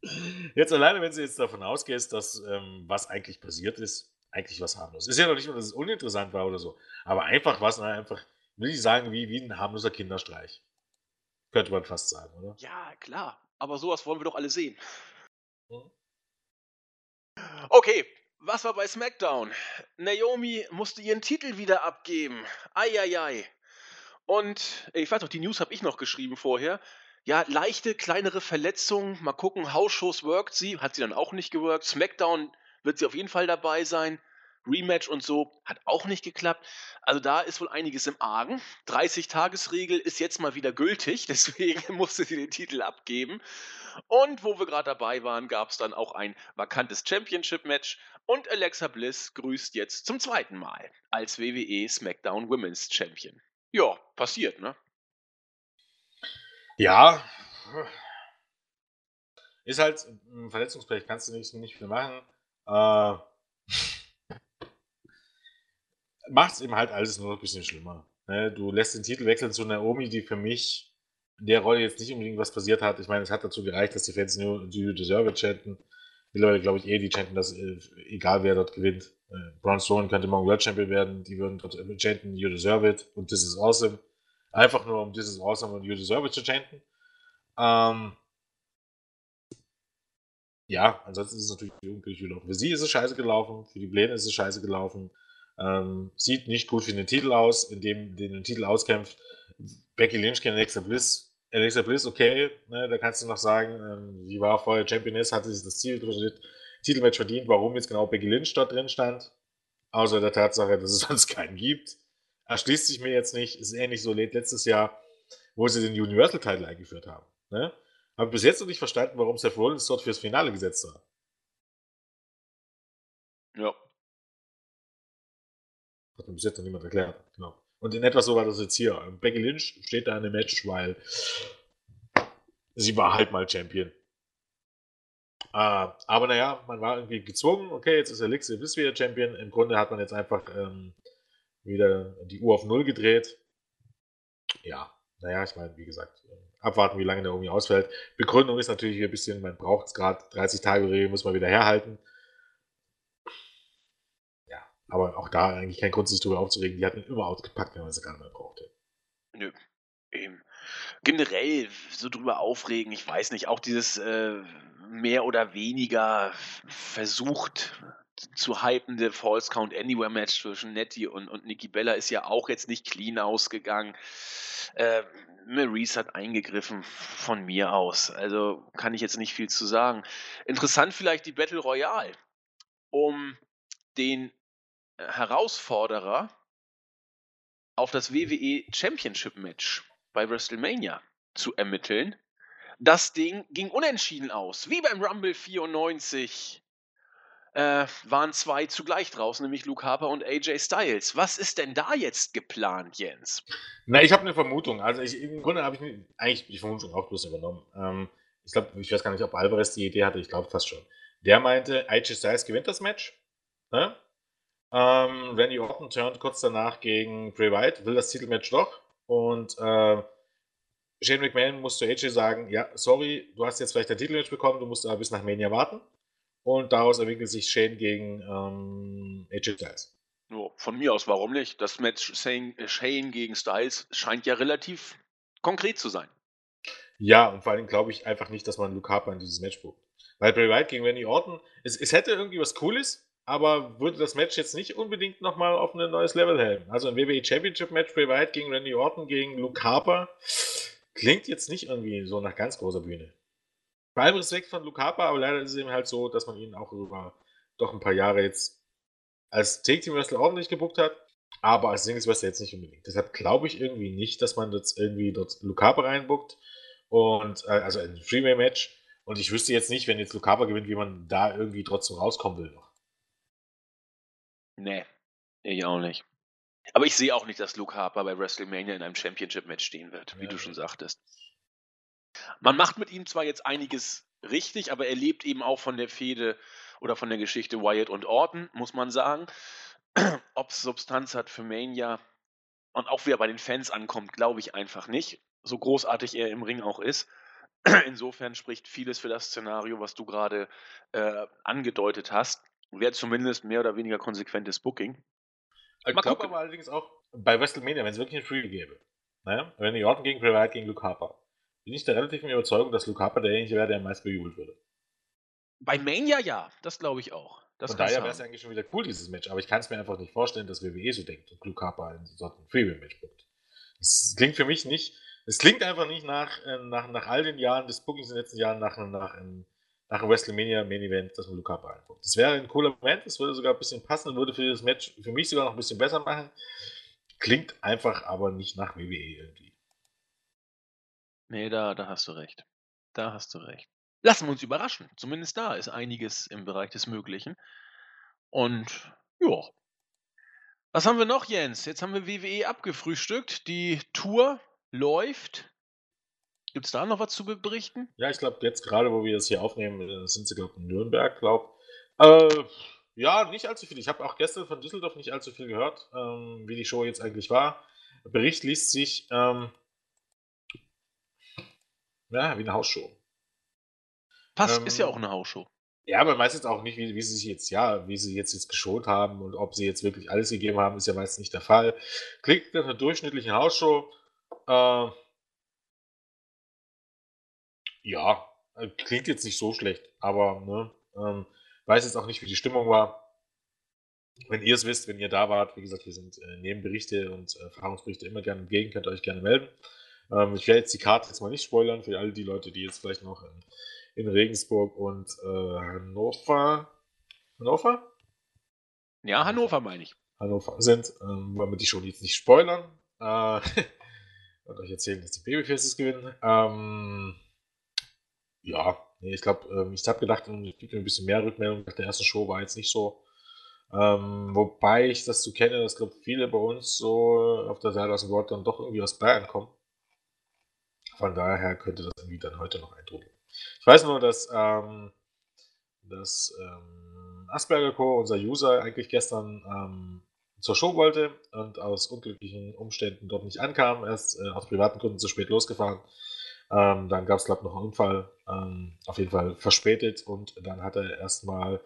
jetzt alleine, wenn du jetzt davon ausgehst, dass ähm, was eigentlich passiert ist, eigentlich was harmlos. Ist ja noch nicht nur, dass es uninteressant war oder so, aber einfach was, einfach, will ich sagen, wie, wie ein harmloser Kinderstreich. Könnte man fast sagen, oder? Ja, klar. Aber sowas wollen wir doch alle sehen. Okay, was war bei SmackDown? Naomi musste ihren Titel wieder abgeben. Eieiei. Und ich weiß noch, die News habe ich noch geschrieben vorher. Ja, leichte, kleinere Verletzungen. Mal gucken, Hausshows workt sie. Hat sie dann auch nicht gewirkt. SmackDown wird sie auf jeden Fall dabei sein. Rematch und so hat auch nicht geklappt. Also da ist wohl einiges im Argen. 30-Tages-Regel ist jetzt mal wieder gültig, deswegen musste sie den Titel abgeben. Und wo wir gerade dabei waren, gab es dann auch ein vakantes Championship-Match und Alexa Bliss grüßt jetzt zum zweiten Mal als WWE SmackDown Women's Champion. Ja, passiert, ne? Ja. Ist halt Verletzungspech, kannst du nicht, nicht viel machen. Äh, macht es eben halt alles nur ein bisschen schlimmer. Ne? Du lässt den Titel wechseln zu Naomi, die für mich in der Rolle jetzt nicht unbedingt was passiert hat. Ich meine, es hat dazu gereicht, dass die Fans nur You Deserve It chanten. Mittlerweile glaube ich eh, die chanten, dass äh, egal wer dort gewinnt. Äh, Braun Strowman könnte morgen World Champion werden. Die würden dort chanten You Deserve It und This is Awesome. Einfach nur um This is Awesome und You Deserve It zu chanten. Ähm, ja, ansonsten ist es natürlich unglücklich gelaufen. Für sie ist es scheiße gelaufen, für die Pläne ist es scheiße gelaufen. Ähm, sieht nicht gut für den Titel aus, in dem den, den Titel auskämpft. Becky Lynch gegen Alexa Bliss. Alexa Bliss, okay, ne, da kannst du noch sagen, ähm, sie war vorher Championess, hatte sich das Ziel, Titelmatch verdient, warum jetzt genau Becky Lynch dort drin stand. Außer der Tatsache, dass es sonst keinen gibt. Erschließt sich mir jetzt nicht. Ist ähnlich so letztes Jahr, wo sie den Universal Title eingeführt haben. Ne? Habe bis jetzt noch nicht verstanden, warum Seth Rollins dort fürs Finale gesetzt war. Ja. Hat mir bis jetzt noch niemand erklärt. Genau. Und in etwa so war das jetzt hier. Becky Lynch steht da in dem Match, weil sie war halt mal Champion. Uh, aber naja, man war irgendwie gezwungen, okay, jetzt ist Elixir bis wieder Champion. Im Grunde hat man jetzt einfach ähm, wieder die Uhr auf Null gedreht. Ja, naja, ich meine, wie gesagt, abwarten, wie lange der irgendwie ausfällt. Begründung ist natürlich ein bisschen, man braucht es gerade 30 Tage Regel, muss man wieder herhalten. Aber auch da eigentlich kein Grund, sich darüber aufzuregen. Die hatten ihn immer ausgepackt, wenn man sie gar nicht mehr brauchte. Nö, eben. Generell so drüber aufregen, ich weiß nicht, auch dieses äh, mehr oder weniger versucht zu hypende False Count Anywhere Match zwischen Nettie und, und Nikki Bella ist ja auch jetzt nicht clean ausgegangen. Äh, Maurice hat eingegriffen von mir aus. Also kann ich jetzt nicht viel zu sagen. Interessant vielleicht die Battle Royale um den Herausforderer auf das WWE Championship Match bei WrestleMania zu ermitteln. Das Ding ging unentschieden aus, wie beim Rumble 94 äh, waren zwei zugleich draußen, nämlich Luke Harper und AJ Styles. Was ist denn da jetzt geplant, Jens? Na, ich habe eine Vermutung. Also ich, im Grunde habe ich eigentlich die Vermutung auch bloß übernommen. Ähm, ich glaube, ich weiß gar nicht, ob Alvarez die Idee hatte, ich glaube fast schon. Der meinte, AJ Styles gewinnt das Match. Ne? Ähm, Randy Orton turnt kurz danach gegen Bray Wyatt, will das Titelmatch doch. Und äh, Shane McMahon muss zu AJ sagen, ja, sorry, du hast jetzt vielleicht dein Titelmatch bekommen, du musst aber bis nach Mania warten. Und daraus entwickelt sich Shane gegen ähm, AJ Styles. Oh, von mir aus, warum nicht? Das Match Shane, gegen Styles scheint ja relativ konkret zu sein. Ja, und vor allem glaube ich einfach nicht, dass man Luke Harper in dieses Match bucht. Weil Bray Wyatt gegen Randy Orton, es, es hätte irgendwie was Cooles, aber würde das Match jetzt nicht unbedingt nochmal auf ein neues Level helfen. Also ein WWE Championship Match Bray Wyatt gegen Randy Orton gegen Luke Harper klingt jetzt nicht irgendwie so nach ganz großer Bühne. Bei allem Respekt von Luke Harper, aber leider ist es eben halt so, dass man ihn auch über doch ein paar Jahre jetzt als Take Team Wrestler ordentlich gebuckt hat, aber als Singles Wrestler jetzt nicht unbedingt. Deshalb glaube ich irgendwie nicht, dass man jetzt irgendwie dort Luke Harper reinbuckt und äh, also ein Freeway Match. Und ich wüsste jetzt nicht, wenn jetzt Luke Harper gewinnt, wie man da irgendwie trotzdem rauskommen will noch. Nee, ich auch nicht. Aber ich sehe auch nicht, dass Luke Harper bei WrestleMania in einem Championship-Match stehen wird, wie ja. du schon sagtest. Man macht mit ihm zwar jetzt einiges richtig, aber er lebt eben auch von der Fehde oder von der Geschichte Wyatt und Orton, muss man sagen. Ob es Substanz hat für Mania und auch wie er bei den Fans ankommt, glaube ich einfach nicht. So großartig er im Ring auch ist. Insofern spricht vieles für das Szenario, was du gerade äh, angedeutet hast. Wäre zumindest mehr oder weniger konsequentes Booking. Ich glaube aber allerdings auch bei WrestleMania, wenn es wirklich ein Free gäbe, ne? wenn die Orton gegen Wyatt gegen Luke Harper, bin ich der relativen Überzeugung, dass Luke Harper derjenige wäre, der am meisten bejubelt würde. Bei Mania ja, das glaube ich auch. Das Von daher wäre es eigentlich schon wieder cool, dieses Match, aber ich kann es mir einfach nicht vorstellen, dass WWE so denkt und Luke Harper in so ein Freeway-Match bookt. Das klingt für mich nicht, es klingt einfach nicht nach, äh, nach, nach all den Jahren des Bookings in den letzten Jahren nach, nach, einem, nach einem WrestleMania Main Event, dass man Luke Harper anguckt. Das wäre ein cooler Moment, das würde sogar ein bisschen passen würde für das Match für mich sogar noch ein bisschen besser machen. Klingt einfach aber nicht nach WWE irgendwie. Nee, da, da hast du recht. Da hast du recht. Lassen wir uns überraschen. Zumindest da ist einiges im Bereich des Möglichen. Und ja. Was haben wir noch, Jens? Jetzt haben wir WWE abgefrühstückt. Die Tour läuft. Gibt es da noch was zu berichten? Ja, ich glaube, jetzt gerade, wo wir das hier aufnehmen, äh, sind sie, glaube ich, in Nürnberg, glaube äh, Ja, nicht allzu viel. Ich habe auch gestern von Düsseldorf nicht allzu viel gehört, ähm, wie die Show jetzt eigentlich war. Der Bericht liest sich ähm, ja, wie eine Hausshow. Passt, ähm, ist ja auch eine Hausshow. Ja, aber meistens auch nicht, wie, wie sie sich jetzt, ja, wie sie jetzt, jetzt geschont haben und ob sie jetzt wirklich alles gegeben haben, ist ja meistens nicht der Fall. Klingt nach einer durchschnittlichen Hausshow. Äh, ja, äh, klingt jetzt nicht so schlecht, aber ne, ähm, weiß jetzt auch nicht, wie die Stimmung war. Wenn ihr es wisst, wenn ihr da wart, wie gesagt, hier sind äh, Nebenberichte und Erfahrungsberichte immer gerne entgegen, könnt ihr euch gerne melden. Ähm, ich werde jetzt die Karte jetzt mal nicht spoilern für all die Leute, die jetzt vielleicht noch in, in Regensburg und äh, Hannover. Hannover? Ja, Hannover meine ich. Hannover sind, ähm, wollen wir die schon jetzt nicht spoilern. Äh, und euch erzählen, dass die Babyfaces gewinnen. Ähm, ja, nee, ich glaube, ähm, ich habe gedacht, gebe mir ein bisschen mehr Rückmeldung. Nach der ersten Show war jetzt nicht so. Ähm, wobei ich das so kenne, dass glaube viele bei uns so auf der Seite aus dem Wort dann doch irgendwie aus Bayern kommen. Von daher könnte das irgendwie dann heute noch eintrudeln. Ich weiß nur, dass, ähm, dass ähm, Asperger Co., unser User, eigentlich gestern ähm, zur Show wollte und aus unglücklichen Umständen dort nicht ankam. Er ist äh, aus privaten Gründen zu spät losgefahren. Ähm, dann gab es, glaube ich, noch einen Unfall. Ähm, auf jeden Fall verspätet und dann hat er erstmal,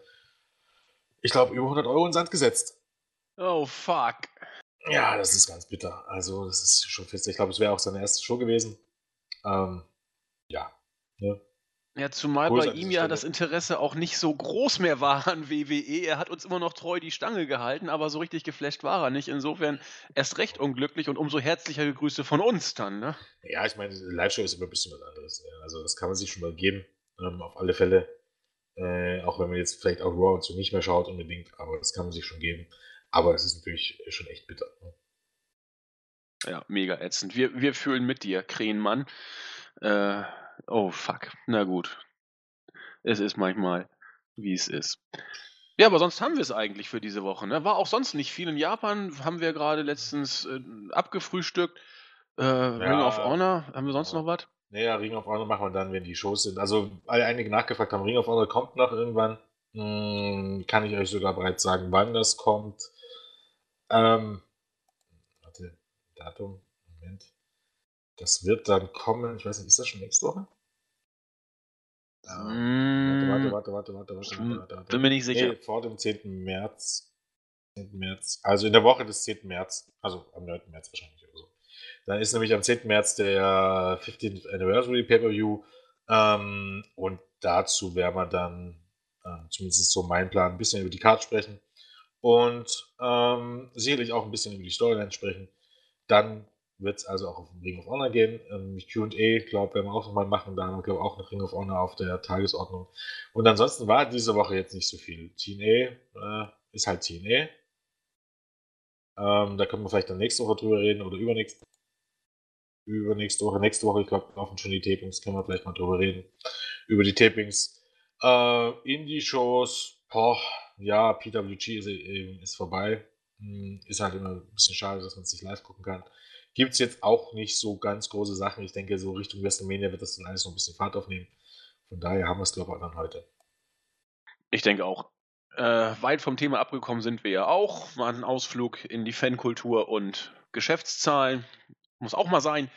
ich glaube, über 100 Euro in Sand gesetzt. Oh, fuck. Ja, das ist ganz bitter. Also, das ist schon fest. Ich glaube, es wäre auch seine erste Show gewesen. Ähm, ja. Ne? Ja, zumal bei ihm ja das Interesse auch nicht so groß mehr war an WWE. Er hat uns immer noch treu die Stange gehalten, aber so richtig geflasht war er nicht. Insofern erst recht unglücklich und umso herzlicher Grüße von uns dann, ne? Ja, ich meine, Live-Show ist immer ein bisschen was anderes. Ja. Also, das kann man sich schon mal geben. Ähm, auf alle Fälle. Äh, auch wenn man jetzt vielleicht auch Raw und so nicht mehr schaut unbedingt, aber das kann man sich schon geben. Aber es ist natürlich schon echt bitter. Ne? Ja, mega ätzend. Wir, wir fühlen mit dir, Krähenmann. Äh, oh, fuck. Na gut. Es ist manchmal, wie es ist. Ja, aber sonst haben wir es eigentlich für diese Woche. Ne? War auch sonst nicht viel in Japan. Haben wir gerade letztens äh, abgefrühstückt. Äh, Ring of Honor. Haben wir sonst ja. noch was? Naja, Ring of Honor machen wir dann, wenn die Shows sind. Also, weil einige nachgefragt haben, Ring of Honor kommt noch irgendwann. Hm, kann ich euch sogar bereits sagen, wann das kommt. Ähm, warte, Datum. Das wird dann kommen, ich weiß nicht, ist das schon nächste Woche? Ähm, warte, warte, warte, warte, warte, Hm. Bin mir nicht sicher. Vor dem 10. März. 10. März. Also in der Woche des 10. März. Also am 9. März wahrscheinlich oder so. Dann ist nämlich am 10. März der 15th Anniversary Pay-Per-View. Ähm, und dazu werden wir dann, ähm, zumindest so mein Plan, ein bisschen über die Karte sprechen. Und ähm, sicherlich auch ein bisschen über die Storyline sprechen. Dann wird es also auch auf Ring of Honor gehen. Ähm, QA, glaube werden wir auch nochmal machen. Da haben wir, glaube auch noch Ring of Honor auf der Tagesordnung. Und ansonsten war diese Woche jetzt nicht so viel. TNA äh, ist halt TNA. Ähm, da können wir vielleicht dann nächste Woche drüber reden oder übernächste, übernächste Woche. Nächste Woche, ich glaube, laufen schon die Tapings, können wir vielleicht mal drüber reden. Über die Tapings. Äh, Indie-Shows, boah, ja, PWG ist, äh, ist vorbei. Hm, Ist halt immer ein bisschen schade, dass man es nicht live gucken kann. Gibt es jetzt auch nicht so ganz große Sachen. Ich denke, so Richtung WrestleMania wird das dann alles noch ein bisschen Fahrt aufnehmen. Von daher haben wir es, glaube ich, dann heute. Ich denke auch. Äh, weit vom Thema abgekommen sind wir ja auch. Mal ein Ausflug in die Fankultur und Geschäftszahlen. Muss auch mal sein.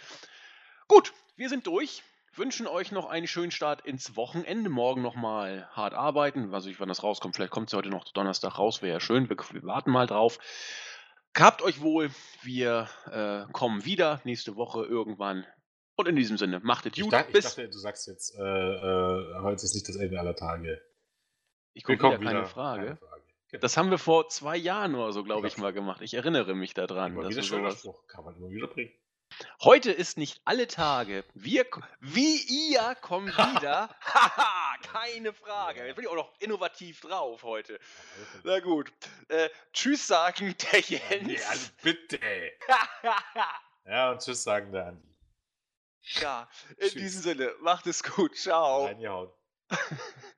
Gut, wir sind durch. Wünschen euch noch einen schönen Start ins Wochenende. Morgen nochmal hart arbeiten. Weiß ich, wann das rauskommt. Vielleicht kommt es ja heute noch Donnerstag raus. Wäre ja schön. Wir, wir warten mal drauf. Gehabt euch wohl. Wir äh, kommen wieder nächste Woche irgendwann. Und in diesem Sinne, macht es Ich, gut. ich dachte, du sagst jetzt, äh, äh, heute ist nicht das Ende aller Tage. Ich gucke wieder keine wieder. Frage. Keine Frage. Genau. Das haben wir vor zwei Jahren oder so, glaube ich, Ja. mal gemacht. Ich erinnere mich daran. immer wieder schöner Spruch. Kann man immer wieder bringen. Heute ist nicht alle Tage. Wir, wie ihr kommen wieder. Haha, keine Frage. Jetzt bin ich auch noch innovativ drauf heute. Na gut. Äh, tschüss sagen, der Jens. Ja, also bitte. Ja, und tschüss sagen der Andi. ja, in Tschüss. diesem Sinne, macht es gut. Ciao. Reingehauen.